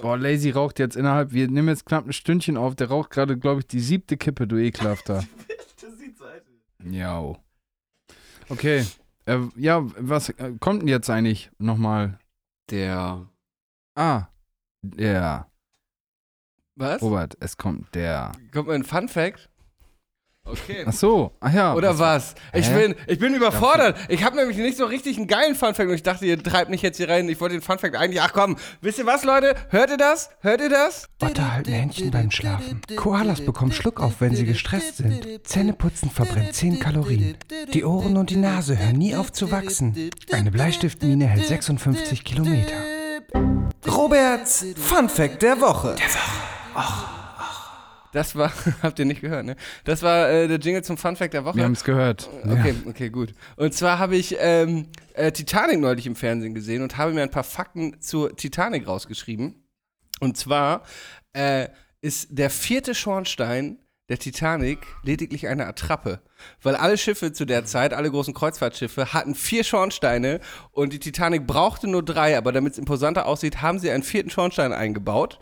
Boah, Lazy raucht jetzt innerhalb, wir nehmen jetzt knapp ein Stündchen auf, der raucht gerade, glaube ich, die siebte Kippe, du ekelhafter. Das sieht so aus. Ja. Okay. Äh, ja, was äh, kommt denn jetzt eigentlich nochmal? Der Ah, der. Was? Robert, es kommt der. Kommt mal ein Fun Fact? Okay. Ach so, ach ja. Oder was? Ich Hä? bin, ich bin überfordert. Ich habe nämlich nicht so richtig einen geilen Funfact und ich dachte, ihr treibt mich jetzt hier rein. Ich wollte den Funfact eigentlich. Ach komm, wisst ihr was, Leute? Hört ihr das? Hört ihr das? Otter halten Händchen beim Schlafen. Koalas bekommen Schluck auf, wenn sie gestresst sind. Zähneputzen verbrennt 10 Kalorien. Die Ohren und die Nase hören nie auf zu wachsen. Eine Bleistiftmine hält 56 Kilometer. Roberts Fun Fact der Woche. Das war, habt ihr nicht gehört, ne? Das war äh, der Jingle zum Funfact der Woche. Wir haben es gehört. Okay, okay, gut. Und zwar habe ich ähm, äh, Titanic neulich im Fernsehen gesehen und habe mir ein paar Fakten zur Titanic rausgeschrieben. Und zwar äh, ist der vierte Schornstein der Titanic lediglich eine Attrappe. Weil alle Schiffe zu der Zeit, alle großen Kreuzfahrtschiffe, hatten vier Schornsteine und die Titanic brauchte nur drei, aber damit es imposanter aussieht, haben sie einen vierten Schornstein eingebaut.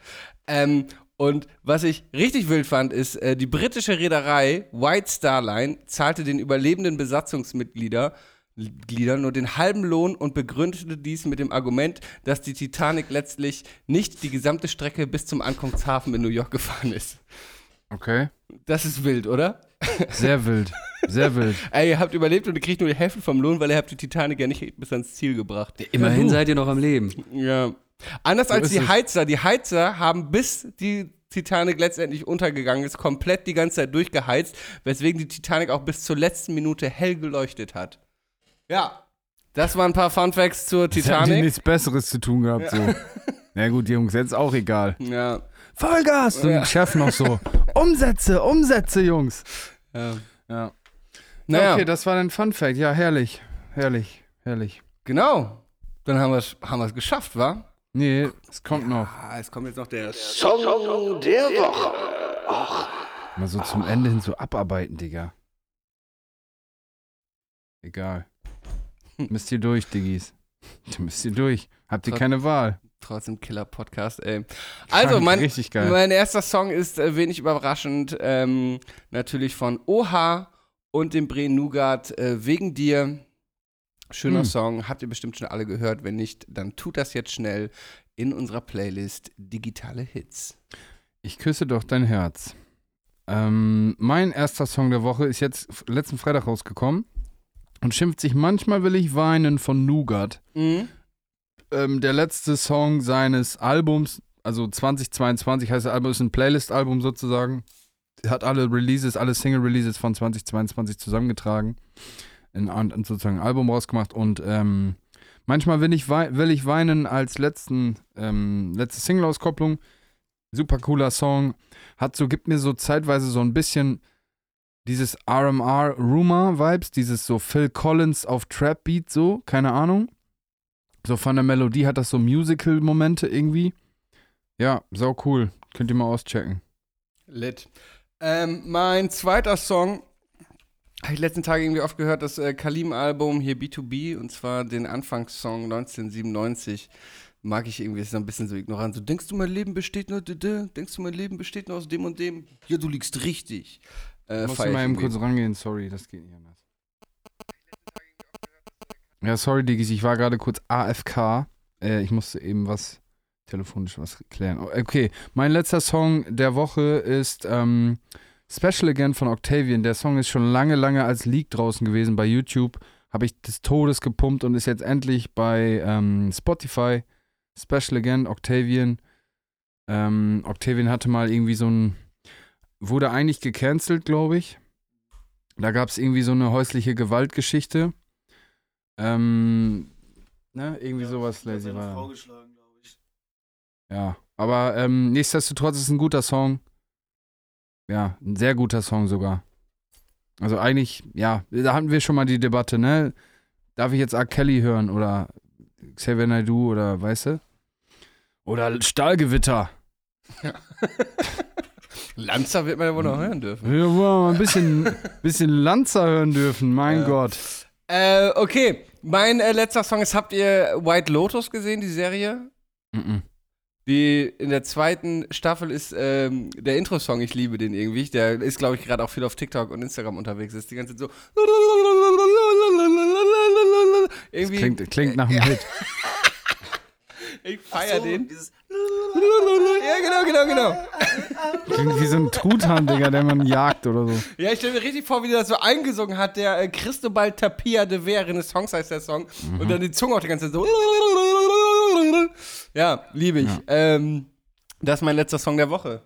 Ähm, und was ich richtig wild fand, ist, äh, die britische Reederei White Star Line zahlte den überlebenden Besatzungsmitgliedern Gliedern nur den halben Lohn und begründete dies mit dem Argument, dass die Titanic letztlich nicht die gesamte Strecke bis zum Ankunftshafen in New York gefahren ist. Okay. Das ist wild, oder? Sehr wild. Sehr wild. Ey, ihr habt überlebt und ihr kriegt nur die Hälfte vom Lohn, weil ihr habt die Titanic ja nicht bis ans Ziel gebracht. immerhin seid ihr noch am Leben. Ja. Anders als ist die es. Heizer. Die Heizer haben bis die Titanic letztendlich untergegangen ist, komplett die ganze Zeit durchgeheizt, weswegen die Titanic auch bis zur letzten Minute hell geleuchtet hat. Ja. Das waren ein paar Fun Facts zur Haben die Titanic. nichts Besseres zu tun gehabt, so. Na gut, Jungs, jetzt auch egal. Ja. Vollgas! Und Ja. Chef noch so. Umsätze, Umsätze, Jungs. ja. Ja. Naja, Okay, das war ein Fun Fact. Ja, herrlich. Herrlich. Herrlich. genau. Dann haben wir es haben wir's geschafft, wa? Nee, es kommt noch. Ah, es kommt jetzt noch der Mal so zum Ende hin so abarbeiten, Digga. Egal. Müsst ihr durch, Diggis. Müsst ihr durch. Habt ihr Trot- keine Wahl. trotzdem Killer-Podcast, ey. Also, mein, Richtig geil. mein erster Song ist äh, wenig überraschend, ähm, natürlich von Oha und dem Bre Nougat, äh, Wegen dir. Schöner Hm. Song, habt ihr bestimmt schon alle gehört. Wenn nicht, dann tut das jetzt schnell in unserer Playlist Digitale Hits. Ich küsse doch dein Herz. Ähm, mein erster Song der Woche ist jetzt letzten Freitag rausgekommen und schimpft sich Manchmal will ich weinen von Nougat. Mhm. Ähm, der letzte Song seines Albums, also 2022 heißt das Album, ist ein Playlist-Album sozusagen. Hat alle Releases, alle Single-Releases von 2022 zusammengetragen. In, und sozusagen ein Album rausgemacht und ähm, manchmal will ich, will ich weinen als letzten, ähm, letzte Single-Auskopplung. Super cooler Song. Hat so, gibt mir so zeitweise so ein bisschen dieses RMR Rumor Vibes, dieses so Phil Collins auf Trap Beat so, keine Ahnung. So von der Melodie hat das so Musical Momente irgendwie. Ja, sau cool. Könnt ihr mal auschecken. Lit. Ähm, mein zweiter Song Habe ich letzten Tage irgendwie oft gehört, das äh, Kalim-Album hier B2B und zwar den Anfangssong 1997 mag ich irgendwie, ist so ein bisschen so ignorant. So, denkst du, mein Leben besteht nur, d -d? denkst du, mein Leben besteht nur aus dem und dem? Ja, du liegst richtig. Äh, Muss ich mal eben kurz rangehen, sorry, das geht nicht anders. Ja, sorry, Diggis, ich war gerade kurz AFK. Äh, ich musste eben was telefonisch was klären. Okay, mein letzter Song der Woche ist ähm, Special Again von Octavian. Der Song ist schon lange, lange als Leak draußen gewesen bei YouTube. Habe ich des Todes gepumpt und ist jetzt endlich bei ähm, Spotify. Special Again, Octavian. Ähm, Octavian hatte mal irgendwie so ein, wurde eigentlich gecancelt, glaube ich. Da gab es irgendwie so eine häusliche Gewaltgeschichte. Ähm, ne, irgendwie sowas, Lazy Frau war. geschlagen, glaube ich. Ja, aber ähm, nichtsdestotrotz ist es ein guter Song. Ja, ein sehr guter Song sogar. Also eigentlich, ja, da hatten wir schon mal die Debatte, ne? Darf ich jetzt R. Kelly hören oder Xavier Naidoo oder weißt du? Oder Stahlgewitter. Lanza wird man ja wohl noch hören dürfen. Wir wollen mal ein bisschen, bisschen Lanza hören dürfen, mein Ja. Gott. Äh, okay. Mein äh, letzter Song ist, habt ihr White Lotus gesehen, die Serie? Mhm. Die in der zweiten Staffel ist ähm, der Intro-Song, ich liebe den irgendwie. Der ist, glaube ich, gerade auch viel auf TikTok und Instagram unterwegs. Ist die ganze Zeit so. Irgendwie. Klingt, klingt nach einem Hit. ich feier So, den. Ja, genau, genau, genau. Klingt wie so ein Truthahn, Digga, der man jagt oder so. Ja, ich stelle mir richtig vor, wie der das so eingesungen hat. Der äh, Cristobal Tapia de Vera, Renaissance heißt der Song. Und dann die Zunge auch die ganze Zeit so. Ja, liebe ich. Ja. Ähm, das ist mein letzter Song der Woche.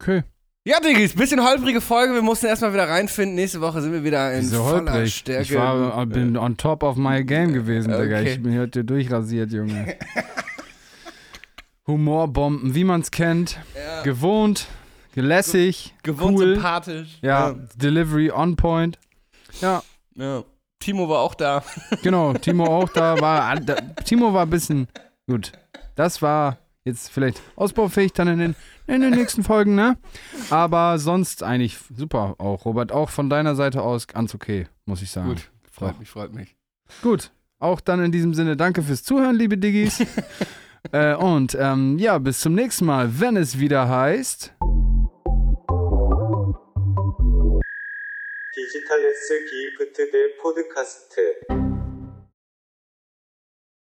Okay. Ja, Diggis, bisschen holprige Folge. Wir mussten erstmal wieder reinfinden. Nächste Woche sind wir wieder in Wieso voller holprig? Stärke. Ich war, bin on top of my game gewesen, Digga. Okay. Ich bin heute durchrasiert, Junge. Humorbomben, wie man es kennt. ja, Gewohnt, gelässig, gewohnt cool. sympathisch. Ja, Delivery on point. Ja, ja. Timo war auch da. genau. Timo auch da war. Da, Timo war ein bisschen. Gut. Das war jetzt vielleicht ausbaufähig dann in den, in den nächsten Folgen, ne? Aber sonst eigentlich super auch, Robert. Auch von deiner Seite aus ganz okay, muss ich sagen. Gut, freut Doch. mich, freut mich. Gut, auch dann in diesem Sinne danke fürs Zuhören, liebe Diggis. äh, und ähm, ja, bis zum nächsten Mal, wenn es wieder heißt. 디지털 S 기프트 대 포드카스트